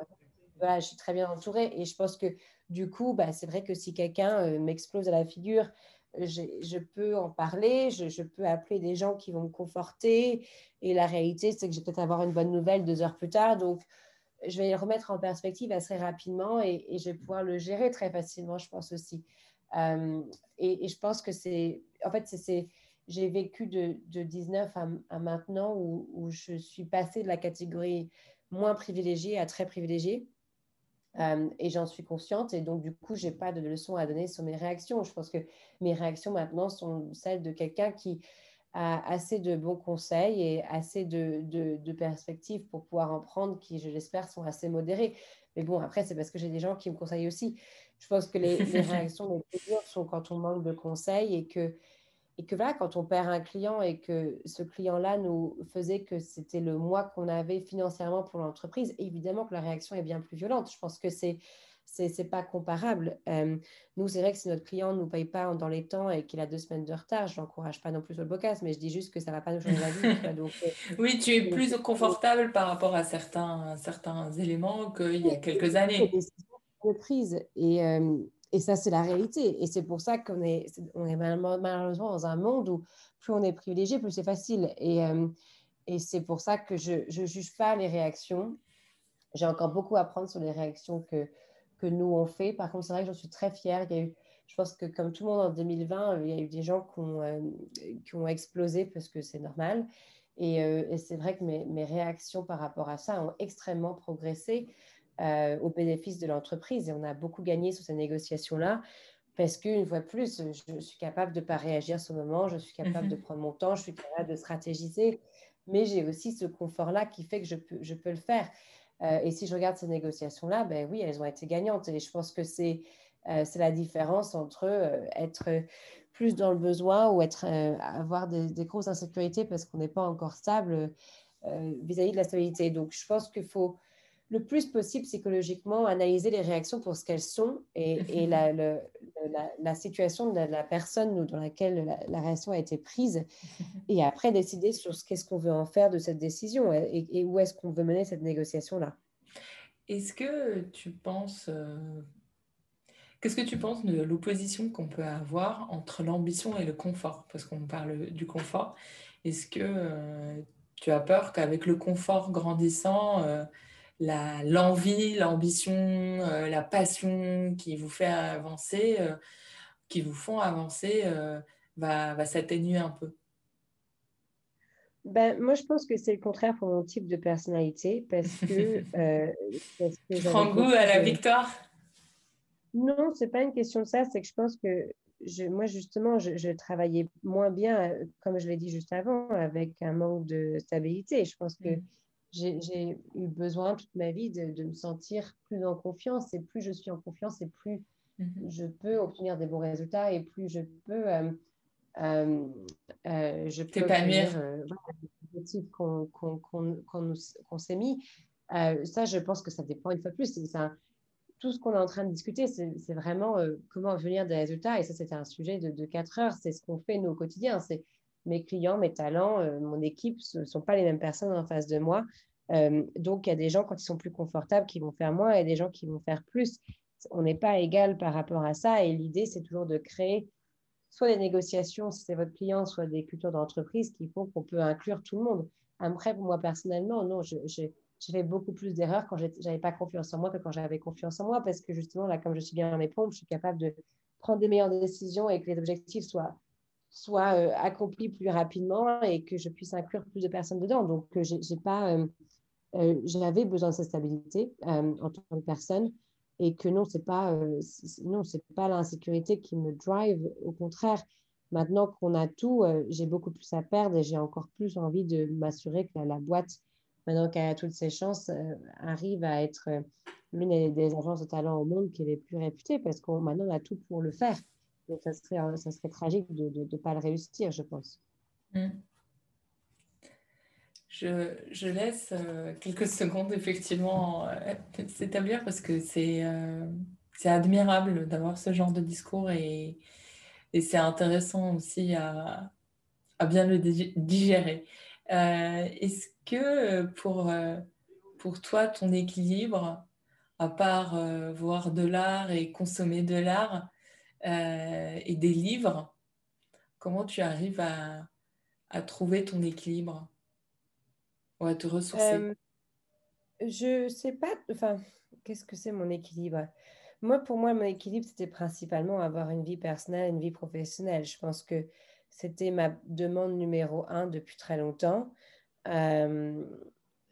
B: Voilà, je suis très bien entourée. Et je pense que du coup, bah, c'est vrai que si quelqu'un euh, m'explose à la figure, je peux en parler, je, peux appeler des gens qui vont me conforter. Et la réalité, c'est que je vais peut-être avoir une bonne nouvelle deux heures plus tard. Donc, je vais le remettre en perspective assez rapidement et, je vais pouvoir le gérer très facilement, je pense aussi. Euh, et, je pense que c'est, en fait, c'est, j'ai vécu de, de 19 à, maintenant où, je suis passée de la catégorie moins privilégiée à très privilégiée. Euh, et j'en suis consciente. Et donc, du coup, je n'ai pas de leçon à donner sur mes réactions. Je pense que mes réactions maintenant sont celles de quelqu'un qui a assez de bons conseils et assez de, de, perspectives pour pouvoir en prendre, qui, je l'espère, sont assez modérées. Mais bon, après, c'est parce que j'ai des gens qui me conseillent aussi. Je pense que les, les réactions les plus dures sont quand on manque de conseils et que et que voilà, quand on perd un client et que ce client-là nous faisait que c'était le mois qu'on avait financièrement pour l'entreprise, évidemment que la réaction est bien plus violente. Je pense que c'est c'est pas comparable. Euh, nous, c'est vrai que si notre client ne nous paye pas dans les temps et qu'il a deux semaines de retard, je l'encourage pas non plus sur le bocas, mais je dis juste que ça va pas nous changer la vie. Donc,
A: euh, oui, tu es plus confortable par rapport à certains, certains éléments qu'il y a quelques années.
B: Des. Et, euh, et ça, c'est la réalité. Et c'est pour ça qu'on est, malheureusement dans un monde où plus on est privilégié, plus c'est facile. Et, euh, c'est pour ça que je ne juge pas les réactions. J'ai encore beaucoup à apprendre sur les réactions que, nous on fait. Par contre, c'est vrai que j'en suis très fière. Je pense que comme tout le monde en 2020, il y a eu des gens qui ont, euh, explosé parce que c'est normal. Et, euh, c'est vrai que mes, réactions par rapport à ça ont extrêmement progressé. Euh, au bénéfice de l'entreprise. Et on a beaucoup gagné sur ces négociations-là parce qu'une fois plus, je suis capable de ne pas réagir sur le moment, je suis capable de mmh prendre mon temps, je suis capable de stratégiser, mais j'ai aussi ce confort-là qui fait que je peux, je peux le faire. Euh, et si je regarde ces négociations-là, ben oui, elles ont été gagnantes. Et je pense que c'est euh, la différence entre être plus dans le besoin ou être, avoir des, des, grosses insécurités parce qu'on n'est pas encore stable vis-à-vis -vis de la stabilité. Donc, je pense qu'il faut le plus possible psychologiquement, analyser les réactions pour ce qu'elles sont et, la, la, situation de la, personne dans laquelle la, réaction a été prise, et après décider sur ce qu'est-ce qu'on veut en faire de cette décision et, où est-ce qu'on veut mener cette négociation-là.
A: Est-ce que tu penses euh, Qu'est-ce que tu penses de l'opposition qu'on peut avoir entre l'ambition et le confort? Parce qu'on parle du confort. Est-ce que euh, tu as peur qu'avec le confort grandissant, euh, l'envie, l'ambition, euh, la passion qui vous fait avancer, qui vous font avancer, va, va s'atténuer un peu
B: ben, moi, je pense que c'est le contraire pour mon type de personnalité parce que.
A: Euh, tu prends goût à la victoire?
B: Non, c'est pas une question de ça. C'est que je pense que je, moi, justement, je, travaillais moins bien, euh, comme je l'ai dit juste avant, avec un manque de stabilité. Je pense que mm. J'ai eu besoin toute ma vie de, de, me sentir plus en confiance. Et plus je suis en confiance, et plus mm-hmm. je peux obtenir des bons résultats et plus je peux. Euh, euh, euh, je peux
A: t'épanouir
B: euh, l'objectif qu'on qu'on s'est mis. Euh, ça, je pense que ça dépend une fois de plus. Ça, tout ce qu'on est en train de discuter, c'est vraiment comment obtenir des résultats. Et ça, c'était un sujet de, de 4 heures. C'est ce qu'on fait nous au quotidien. C'est mes clients, mes talents, mon équipe, ce ne sont pas les mêmes personnes en face de moi. donc, il y a des gens, quand ils sont plus confortables, qui vont faire moins et des gens qui vont faire plus. On n'est pas égal par rapport à ça. Et l'idée, c'est toujours de créer soit des négociations si c'est votre client, soit des cultures d'entreprise qui font qu'on peut inclure tout le monde. Après, moi personnellement, non, j'ai fait beaucoup plus d'erreurs quand j'avais pas confiance en moi que quand j'avais confiance en moi parce que justement, là, comme je suis bien dans mes pompes, je suis capable de prendre des meilleures décisions et que les objectifs soient, soient euh, accomplis plus rapidement et que je puisse inclure plus de personnes dedans. Donc, euh, j'ai pas, euh, j'avais besoin de cette stabilité en tant que personne et que non, c'est pas, non, c'est pas l'insécurité qui me drive. Au contraire, maintenant qu'on a tout, j'ai beaucoup plus à perdre et j'ai encore plus envie de m'assurer que la, boîte, maintenant qu'elle a toutes ses chances, arrive à être l'une des, agences de talent au monde qui est les plus réputées parce qu'on maintenant on a tout pour le faire. Donc ça serait, tragique de ne pas le réussir, je pense. Mmh.
A: Je, laisse euh, quelques secondes effectivement euh, s'établir parce que euh, c'est admirable d'avoir ce genre de discours et, c'est intéressant aussi à, bien le digérer. Est-ce que pour toi, ton équilibre, à part voir de l'art et consommer de l'art et des livres, comment tu arrives à, à trouver ton équilibre Ouais, te ressourcer? Euh,
B: je sais pas, enfin, qu'est-ce que c'est mon équilibre? Moi, pour moi, mon équilibre, c'était principalement avoir une vie personnelle, une vie professionnelle. Je pense que c'était ma demande numéro un depuis très longtemps. Euh,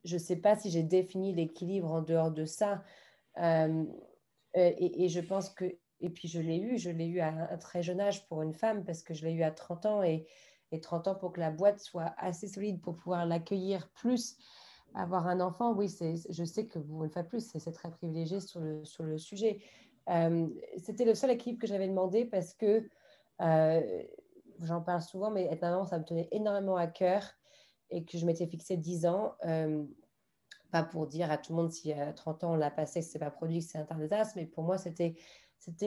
B: je ne sais pas si j'ai défini l'équilibre en dehors de ça. Euh, et, je pense que, et puis je l'ai eu, je l'ai eu à un très jeune âge pour une femme parce que je l'ai eu à 30 ans et, et 30 ans pour que la boîte soit assez solide pour pouvoir l'accueillir plus. Avoir un enfant, oui, je sais que vous, une fois plus, c'est très privilégié sur le, sur le sujet. Euh, c'était le seul équilibre que j'avais demandé parce que euh, j'en parle souvent, mais être maman, ça me tenait énormément à cœur et que je m'étais fixé 10 ans. Euh, pas pour dire à tout le monde si à 30 ans on l'a passé, c'est pas produit, c'est un désastre, mais pour moi, c'était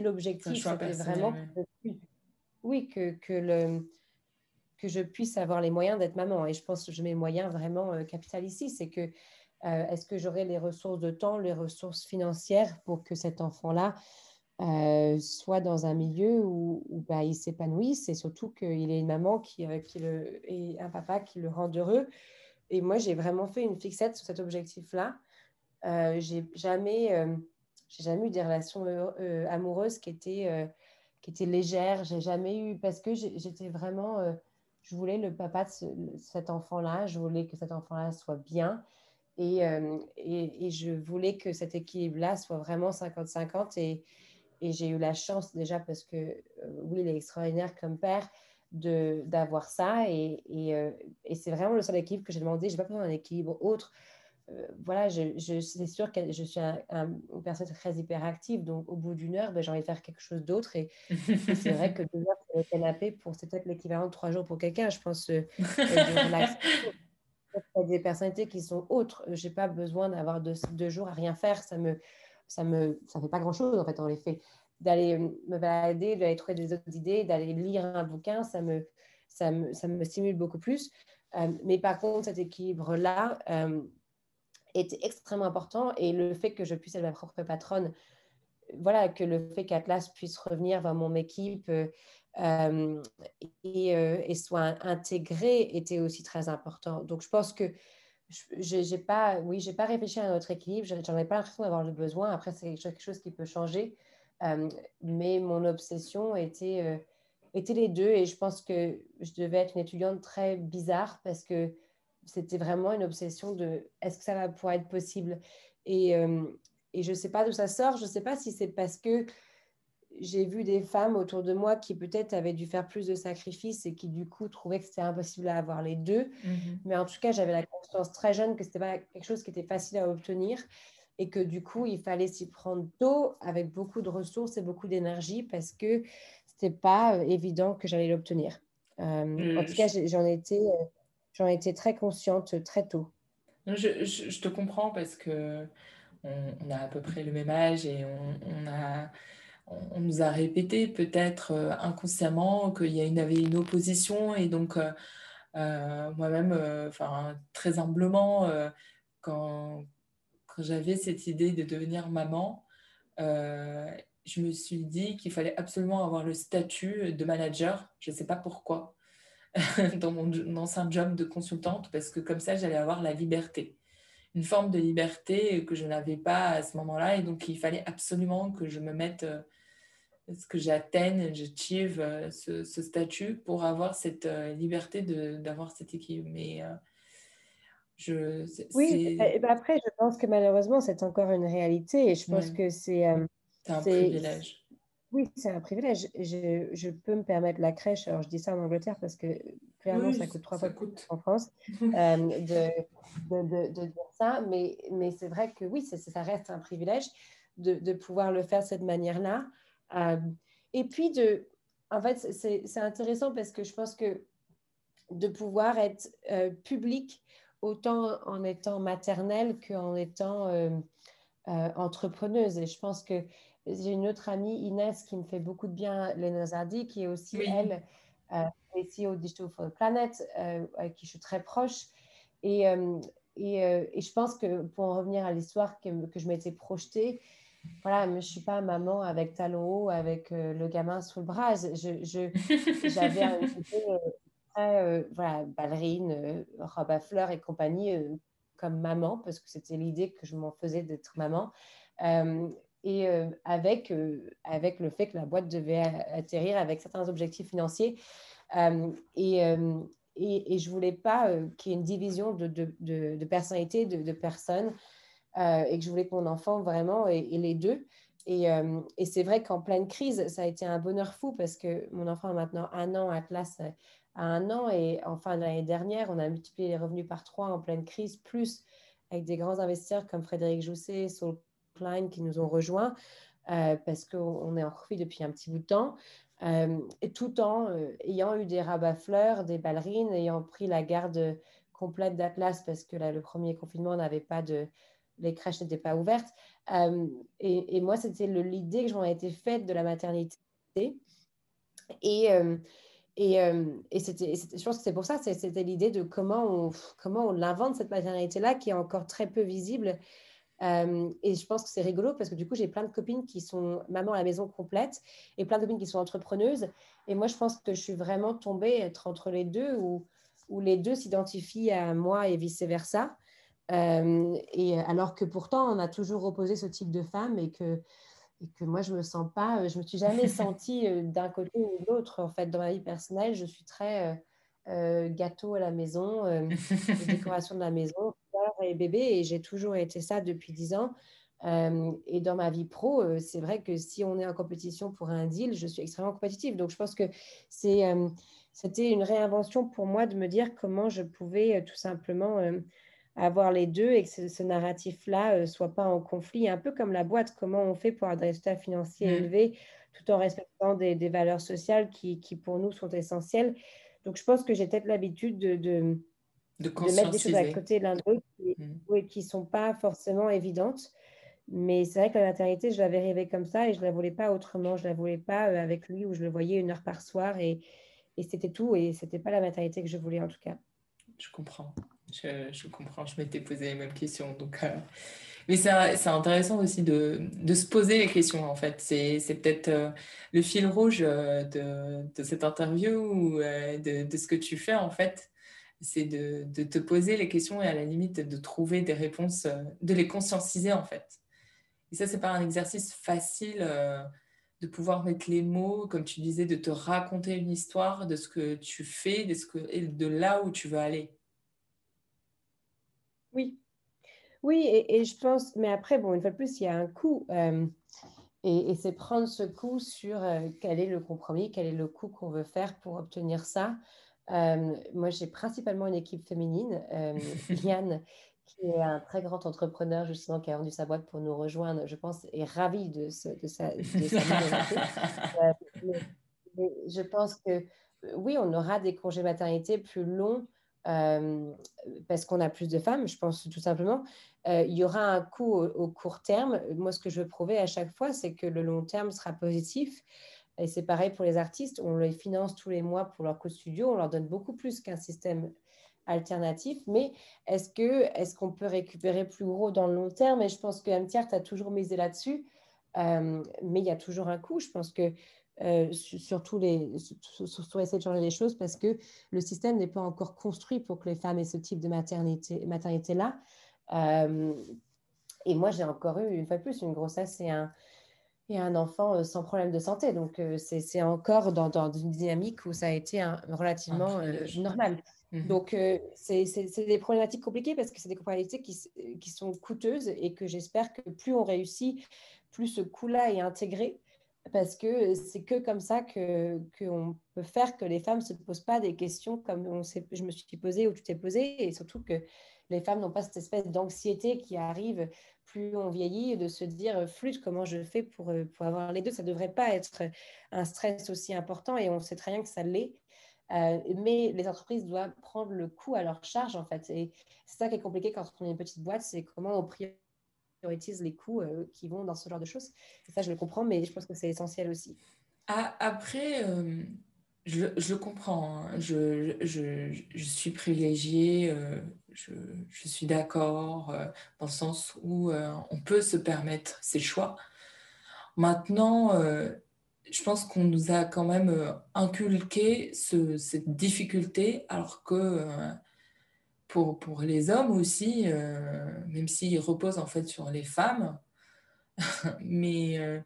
B: l'objectif. C'était vraiment. oui, que, que le que je puisse avoir les moyens d'être maman. Et je pense que je mets moyens vraiment euh, capital ici. C'est que euh, est-ce que j'aurai les ressources de temps, les ressources financières pour que cet enfant-là euh, soit dans un milieu où, bah, il s'épanouisse? Et surtout qu'il ait une maman qui, qui le, et un papa qui le rendent heureux. Et moi, j'ai vraiment fait une fixette sur cet objectif-là. j'ai jamais, j'ai jamais eu des relations amoureuses qui étaient, qui étaient légères. J'ai jamais eu parce que j'étais vraiment je voulais le papa de cet enfant-là, je voulais que cet enfant-là soit bien euh, et, et, je voulais que cet équilibre-là soit vraiment 50-50 et, et j'ai eu la chance déjà parce que euh, oui, il est extraordinaire comme père d'avoir ça et, euh, et c'est vraiment le seul équilibre que j'ai demandé. Je n'ai pas besoin d'un équilibre autre. Euh, voilà, je, je c'est sûr que je suis une personne très hyperactive, donc au bout d'une heure, ben, j'ai envie de faire quelque chose d'autre. Et, c'est vrai que deux heures sur le canapé, pour, c'est peut-être l'équivalent de trois jours pour quelqu'un, je pense. Euh, Il y a des personnalités qui sont autres. Je n'ai pas besoin d'avoir deux, deux, jours à rien faire. Ça me, ça me, ça fait pas grand-chose, en fait, en effet. D'aller euh, me balader, d'aller trouver des autres idées, d'aller lire un bouquin, ça me, ça me, ça me stimule beaucoup plus. mais par contre, cet équilibre-là, était extrêmement important et le fait que je puisse être ma propre patronne, voilà, que le fait qu'Atlas puisse revenir vers mon équipe et, et, soit intégré était aussi très important. Donc, je pense que j'ai pas, oui, j'ai pas réfléchi à notre équilibre. J'en ai pas l'impression d'avoir le besoin. Après, c'est quelque chose qui peut changer. mais mon obsession était les deux. Et je pense que je devais être une étudiante très bizarre parce que c'était vraiment une obsession de est-ce que ça va pouvoir être possible? Et, et je ne sais pas d'où ça sort. Je ne sais pas si c'est parce que j'ai vu des femmes autour de moi qui peut-être avaient dû faire plus de sacrifices et qui du coup trouvaient que c'était impossible à avoir les deux. Mhm. Mais en tout cas, j'avais la conscience très jeune que ce n'était pas quelque chose qui était facile à obtenir et que du coup, il fallait s'y prendre tôt avec beaucoup de ressources et beaucoup d'énergie parce que ce n'était pas euh, évident que j'allais l'obtenir. Euh, en tout cas, j'en étais, euh, j'en étais très consciente très tôt.
A: Je, te comprends parce que on, a à peu près le même âge et on, a, on, nous a répété peut-être euh, inconsciemment qu'il y avait une opposition et donc euh, euh, moi-même, très humblement, quand j'avais cette idée de devenir maman, je me suis dit qu'il fallait absolument avoir le statut de manager. Je ne sais pas pourquoi dans mon ancien job de consultante parce que comme ça j'allais avoir la liberté une forme de liberté que je n'avais pas à ce moment-là. Et donc, il fallait absolument que je me mette, euh, ce que j'atteigne, j'achieve euh, ce, ce, statut pour avoir cette euh, liberté d'avoir cette équipe. Mais je.
B: Oui, ben après, je pense que malheureusement, c'est encore une réalité. Et je pense que c'est.
A: c'est un privilège.
B: Oui, c'est un privilège. Je, je, peux me permettre la crèche. Alors, je dis ça en Angleterre parce que clairement, ça coûte trois fois plus en France euh, de, de, de, dire ça. Mais, mais c'est vrai que oui, ça reste un privilège de, pouvoir le faire de cette manière-là. Euh, et puis, de, en fait, c'est intéressant parce que je pense que de pouvoir être euh, public autant en étant maternelle qu'en étant entrepreneuse. Et je pense que j'ai une autre amie, Inès, qui me fait beaucoup de bien, Léna Zardi, qui est aussi, elle, euh, ici au Digital for the Planet, euh, avec qui je suis très proche. Et, euh, et, et, je pense que pour en revenir à l'histoire que, que, je m'étais projetée, voilà, je ne suis pas maman avec talons hauts, avec le gamin sous le bras. J'avais je, un côté très voilà, ballerine, robe à fleurs et compagnie comme maman, parce que c'était l'idée que je m'en faisais d'être maman et euh, avec, euh, avec le fait que la boîte devait atterrir avec certains objectifs financiers. Euh, et, et, je ne voulais pas qu'il y ait une division de, de, de, personnalité, de, personnes, et que je voulais que mon enfant vraiment ait, les deux. Et, et c'est vrai qu'en pleine crise, ça a été un bonheur fou parce que mon enfant a maintenant un an, Atlas a un an, et en fin d'année dernière, on a multiplié les revenus par trois en pleine crise, plus avec des grands investisseurs comme Frédéric Jousset, Saul qui nous ont rejoints euh, parce qu'on est en profit depuis un petit bout de temps. Euh, et tout en euh, ayant eu des rabats fleurs, des ballerines, ayant pris la garde complète d'Atlas parce que là, le premier confinement n'avait pas de, les crèches n'étaient pas ouvertes. Et, moi, c'était l'idée que j'en été faite de la maternité. Et, et, et c'était, je pense que c'est pour ça, c'était l'idée de comment on, comment on l'invente, cette maternité-là, qui est encore très peu visible euh, et je pense que c'est rigolo parce que du coup, j'ai plein de copines qui sont maman à la maison complète et plein de copines qui sont entrepreneuses. Et moi, je pense que je suis vraiment tombée être entre les deux où, où les deux s'identifient à moi et vice-versa. Euh, et alors que pourtant, on a toujours opposé ce type de femme et que, et que moi, je me sens pas, je me suis jamais sentie euh, d'un côté ou de l'autre. En fait, dans ma vie personnelle, je suis très gâteau à la maison, décoration de la maison, et bébé, et j'ai toujours été ça depuis dix ans. Euh, et dans ma vie pro, euh, c'est vrai que si on est en compétition pour un deal, je suis extrêmement compétitive. Donc, je pense que c'est, euh, c'était une réinvention pour moi de me dire comment je pouvais tout simplement avoir les deux et que ce, narratif-là ne soit pas en conflit. Un peu comme la boîte, comment on fait pour avoir des résultats financiers mmh. élevés tout en respectant des, des valeurs sociales qui, qui, pour nous, sont essentielles. Donc, je pense que j'ai peut-être l'habitude de de, mettre des choses à côté l'un de l'autre qui ne mm. sont pas forcément évidentes. Mais c'est vrai que la maternité, je l'avais rêvé comme ça et je ne la voulais pas autrement. Je ne la voulais pas euh, avec lui où je le voyais une heure par soir et, et c'était tout. Et ce n'était pas la maternité que je voulais en tout cas.
A: Je comprends. Je, je comprends. Je m'étais posé les mêmes questions. Donc, euh, Mais c'est intéressant aussi de, de, se poser les questions, en fait. C'est peut-être euh, le fil rouge de, de cette interview ou euh, de, de, ce que tu fais, en fait. C'est de, de, te poser les questions et à la limite de trouver des réponses, de les conscientiser, en fait. Et ça, c'est pas un exercice facile de pouvoir mettre les mots, comme tu disais, de te raconter une histoire de ce que tu fais, de, ce que, et de là où tu veux aller.
B: Oui, oui, et, je pense, mais après, bon, une fois de plus, il y a un coût. Euh, et, c'est prendre ce coût sur euh, quel est le compromis, quel est le coût qu'on veut faire pour obtenir ça. Euh, moi, j'ai principalement une équipe féminine. Yann, qui est un très grand entrepreneur, justement, qui a vendu sa boîte pour nous rejoindre, je pense, est ravi de, de sa, de je pense que oui, on aura des congés maternité plus longs parce qu'on a plus de femmes, je pense tout simplement. Euh, il y aura un coût au, court terme. Moi, ce que je veux prouver à chaque fois, c'est que le long terme sera positif. Et c'est pareil pour les artistes. On les finance tous les mois pour leur coût studio. On leur donne beaucoup plus qu'un système alternatif. Mais est-ce que est-ce qu'on peut récupérer plus gros dans le long terme? Et je pense que MTR, tu toujours misé là-dessus. Euh, mais il y a toujours un coût. Je pense que euh, surtout les, surtout essayer de changer les choses parce que le système n'est pas encore construit pour que les femmes aient ce type de maternité, maternité-là. Euh, et moi, j'ai encore eu, une fois plus, une grossesse et un, et un enfant sans problème de santé. Donc, c'est encore dans, dans, une dynamique où ça a été un, relativement normal. Mhm. Donc, c'est des problématiques compliquées parce que c'est des problématiques qui, qui, sont coûteuses et que j'espère que plus on réussit, plus ce coût-là est intégré parce que c'est que comme ça qu'on que peut faire que les femmes ne se posent pas des questions comme on je me suis posée ou tu t'es posée et surtout que les femmes n'ont pas cette espèce d'anxiété qui arrive plus on vieillit, de se dire euh, flûte, comment je fais pour, euh, pour avoir les deux? Ça ne devrait pas être un stress aussi important et on sait très bien que ça l'est. Euh, mais les entreprises doivent prendre le coup à leur charge en fait. Et c'est ça qui est compliqué quand on est une petite boîte, c'est comment on priorise les coûts qui vont dans ce genre de choses. Ça, je le comprends, mais je pense que c'est essentiel aussi.
A: Ah, après, je, comprends. Hein. Je, je, suis privilégiée je, suis d'accord euh, dans le sens où euh, on peut se permettre ces choix. Maintenant, euh, je pense qu'on nous a quand même inculqué cette difficulté, alors que pour, pour, les hommes aussi, même s'ils reposent en fait sur les femmes, mais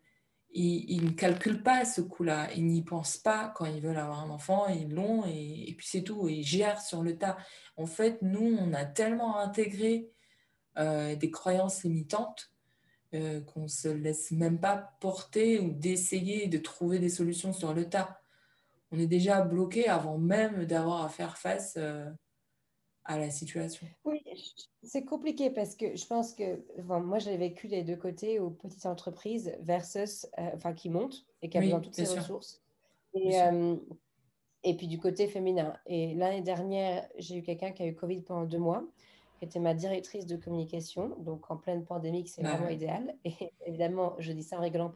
A: ils, ne calculent pas ce coup-là, ils n'y pensent pas quand ils veulent avoir un enfant, ils l'ont et, puis c'est tout, ils gèrent sur le tas. En fait, nous, on a tellement intégré euh, des croyances limitantes euh, qu'on ne se laisse même pas porter ou d'essayer de trouver des solutions sur le tas. On est déjà bloqué avant même d'avoir à faire face. Euh, à la situation
B: Oui, c'est compliqué parce que je pense que moi, j'ai vécu les deux côtés aux petites entreprises versus, euh, enfin, qui montent et qui ont besoin de toutes ces ressources. Et, euh, et puis du côté féminin. Et l'année dernière, j'ai eu quelqu'un qui a eu Covid pendant deux mois, qui était ma directrice de communication. Donc en pleine pandémie, c'est bah vraiment idéal. Et évidemment, je dis ça en rigolant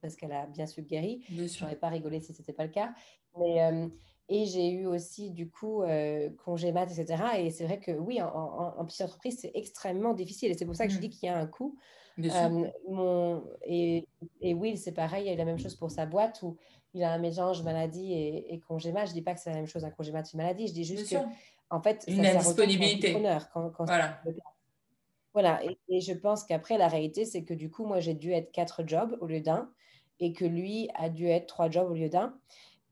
B: parce qu'elle a bien sûr guéri. Je n'aurais pas rigolé si ce n'était pas le cas. Mais, euh, et j'ai eu aussi, du coup, euh, congé mat, etc. Et c'est vrai que oui, en, petite entreprise, c'est extrêmement difficile. Et c'est pour ça que je mmh. dis qu'il y a un coût. Euh, mon, et, et Will, c'est pareil, il a eu la même chose pour sa boîte où il a un mélange maladie et, et congé mat. Je ne dis pas que c'est la même chose, un congé mat une maladie. Je dis juste que, en fait,
A: une ça indisponibilité.
B: Quand, quand voilà. Voilà. Et, et, je pense qu'après, la réalité, c'est que du coup, moi, j'ai dû être quatre jobs au lieu d'un et que lui a dû être trois jobs au lieu d'un.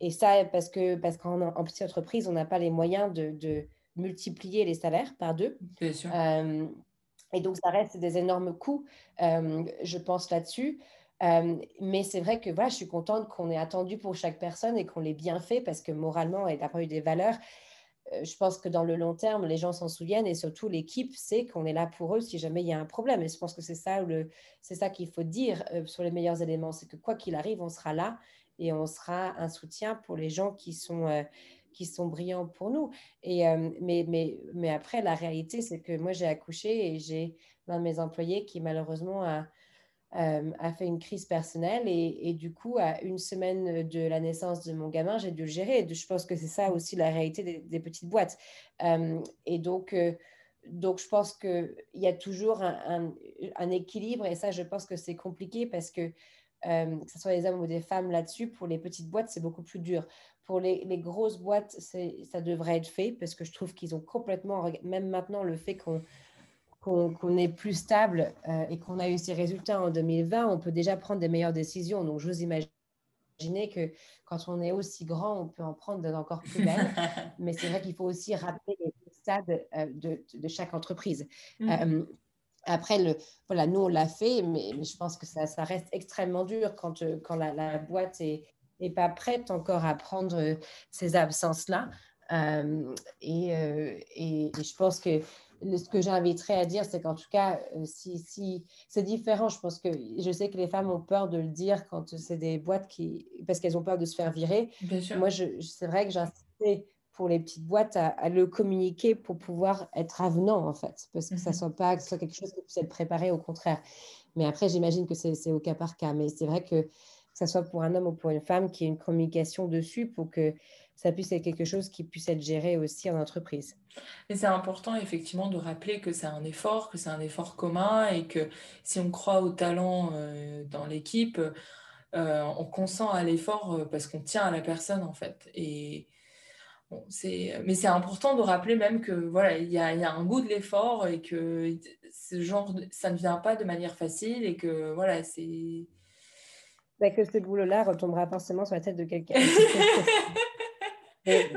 B: Et ça, parce que parce qu'en en petite entreprise, on n'a pas les moyens de, de, multiplier les salaires par deux.
A: Bien sûr.
B: Euh, et donc, ça reste des énormes coûts, euh, je pense, là-dessus. Euh, mais c'est vrai que voilà, je suis contente qu'on ait attendu pour chaque personne et qu'on l'ait bien fait parce que moralement, et d'un point de vue des valeurs, je pense que dans le long terme, les gens s'en souviennent et surtout l'équipe sait qu'on est là pour eux si jamais il y a un problème. Et je pense que c'est ça, c'est ça qu'il faut dire sur les meilleurs éléments, c'est que quoi qu'il arrive, on sera là et on sera un soutien pour les gens qui sont, euh, qui sont brillants pour nous. Et, euh, mais, mais, mais après, la réalité, c'est que moi, j'ai accouché et j'ai l'un de mes employés qui, malheureusement, a, euh, a fait une crise personnelle. Et, et, du coup, à une semaine de la naissance de mon gamin, j'ai dû le gérer. Je pense que c'est ça aussi la réalité des, petites boîtes. et donc, donc, je pense qu'il y a toujours un, équilibre et ça, je pense que c'est compliqué parce que euh, que ce soit des hommes ou des femmes là-dessus, pour les petites boîtes, c'est beaucoup plus dur. Pour les, grosses boîtes, ça devrait être fait parce que je trouve qu'ils ont complètement, même maintenant, le fait qu'on qu'on est plus stable euh, et qu'on a eu ces résultats en 2020, on peut déjà prendre des meilleures décisions. Donc, j'ose imaginer que quand on est aussi grand, on peut en prendre encore plus belles. Mais c'est vrai qu'il faut aussi rappeler les stades euh, de, de, chaque entreprise. Mmh. Après, le, voilà, nous, on l'a fait, mais, je pense que ça, ça reste extrêmement dur quand, euh, quand la, boîte est, est, pas prête encore à prendre euh, ces absences-là. Euh, et, et, je pense que ce que j'inviterais à dire, c'est qu'en tout cas, si, si c'est différent, je pense que je sais que les femmes ont peur de le dire quand c'est des boîtes qui, parce qu'elles ont peur de se faire virer. Bien sûr. Moi, c'est vrai que j'insistais pour les petites boîtes à, le communiquer pour pouvoir être avenant, en fait, parce que ça mhm. soit pas que ce soit quelque chose qui puisse être préparé, au contraire. Mais après, j'imagine que c'est au cas par cas. Mais c'est vrai que que ce soit pour un homme ou pour une femme, qui ait une communication dessus pour que ça puisse être quelque chose qui puisse être géré aussi en entreprise.
A: Et c'est important effectivement de rappeler que c'est un effort, que c'est un effort commun et que si on croit au talent euh, dans l'équipe, euh, on consent à l'effort euh, parce qu'on tient à la personne en fait. Et, mais c'est important de rappeler même que voilà, il y a, un goût de l'effort et que ce genre ça ne vient pas de manière facile et que voilà, c'est.
B: Bah, que ce boulot-là retombera forcément sur la tête de quelqu'un.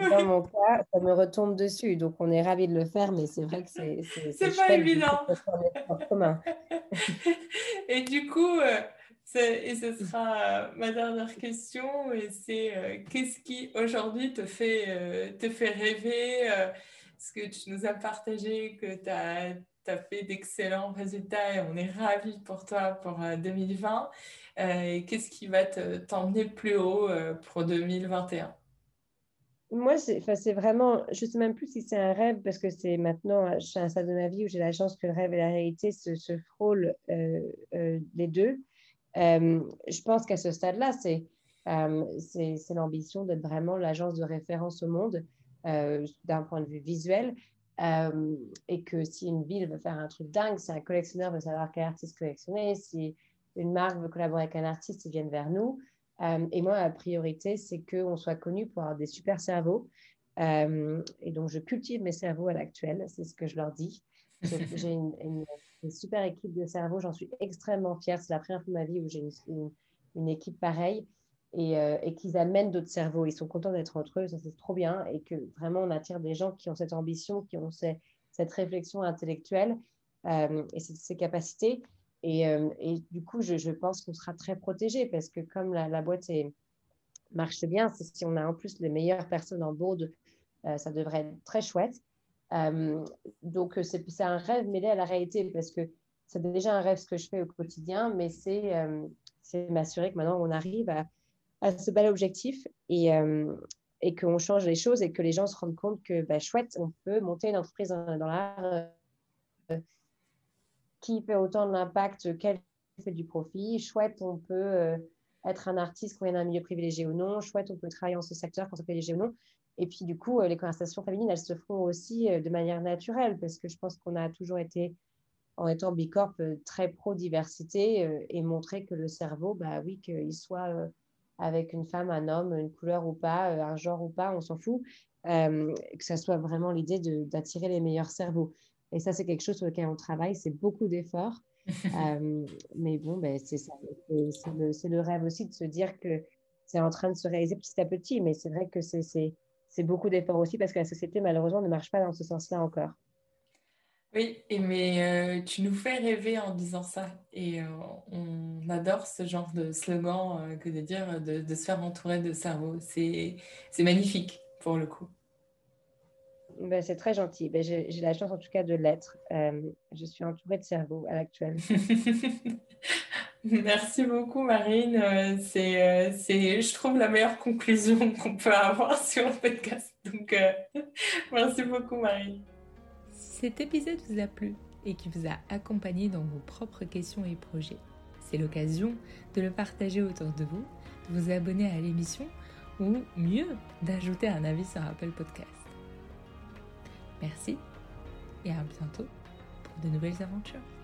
B: dans mon cas, ça me retombe dessus. Donc, on est ravis de le faire, mais c'est vrai que c'est.
A: C'est pas évident. et du coup, euh, et ce sera euh, ma dernière question, et c'est euh, qu'est-ce qui aujourd'hui te fait, euh, te fait rêver Ce que tu nous as partagé, que tu as, fait d'excellents résultats, et on est ravis pour toi pour 2020. qu'est-ce qui va t'emmener plus haut pour 2021
B: moi, c'est vraiment, je ne sais même plus si c'est un rêve, parce que c'est maintenant, je suis à un stade de ma vie où j'ai la chance que le rêve et la réalité se, se frôlent les deux. Euh, je pense qu'à ce stade-là, euh, c'est l'ambition d'être vraiment l'agence de référence au monde euh, d'un point de vue visuel. et que si une ville veut faire un truc dingue, si un collectionneur veut savoir quel artiste collectionner, si une marque veut collaborer avec un artiste, ils viennent vers nous. et moi, la priorité, c'est qu'on soit connu pour avoir des super cerveaux. et donc, je cultive mes cerveaux à l'actuel, c'est ce que je leur dis. J'ai une, super équipe de cerveau. J'en suis extrêmement fière. C'est la première fois de ma vie où j'ai une, équipe pareille et, euh, et qu'ils amènent d'autres cerveaux. Ils sont contents d'être entre eux. Ça, c'est trop bien. Et que vraiment, on attire des gens qui ont cette ambition, qui ont cette réflexion intellectuelle euh, et ces, capacités. Et, euh, du coup, je, pense qu'on sera très protégé parce que comme la, boîte marche bien, si on a en plus les meilleures personnes en board, ça devrait être très chouette. Euh, donc, euh, c'est un rêve mêlé à la réalité parce que c'est déjà un rêve ce que je fais au quotidien, mais c'est euh, m'assurer que maintenant on arrive à, ce bel objectif et, et qu'on change les choses et que les gens se rendent compte que, bah, chouette, on peut monter une entreprise dans, l'art qui fait autant de l'impact qu'elle fait du profit. Chouette, on peut être un artiste qu'on vient d'un milieu privilégié ou non. Chouette, on peut travailler en ce secteur quand on privilégié ou non. Et puis, du coup, euh, les conversations féminines, elles se font aussi euh, de manière naturelle parce que je pense qu'on a toujours été, en étant bicorp, euh, très pro-diversité et montrer que le cerveau, bah oui, qu'il soit avec une femme, un homme, une couleur ou pas, un genre ou pas, on s'en fout, que ça soit vraiment l'idée d'attirer les meilleurs cerveaux. Et ça, c'est quelque chose sur lequel on travaille, c'est beaucoup d'efforts. mais bon, ben, c'est le, le, rêve aussi de se dire que c'est en train de se réaliser petit à petit. Mais c'est vrai que c'est c'est beaucoup d'efforts aussi parce que la société, malheureusement, ne marche pas dans ce sens-là encore.
A: Oui, et mais euh, tu nous fais rêver en disant ça. Et euh, on adore ce genre de slogan euh, que de dire de, se faire entourer de cerveau. C'est magnifique pour le coup.
B: Ben, c'est très gentil. Ben, J'ai la chance en tout cas de l'être. je suis entourée de cerveau à l'actuel.
A: Merci beaucoup, Marine. Euh, c'est, c'est, je trouve, la meilleure conclusion qu'on peut avoir sur le podcast. Donc, euh, merci beaucoup, Marine.
C: Cet épisode vous a plu et qui vous a accompagné dans vos propres questions et projets, c'est l'occasion de le partager autour de vous, de vous abonner à l'émission ou mieux, d'ajouter un avis sur Apple Podcast. Merci
A: et à bientôt pour de nouvelles aventures.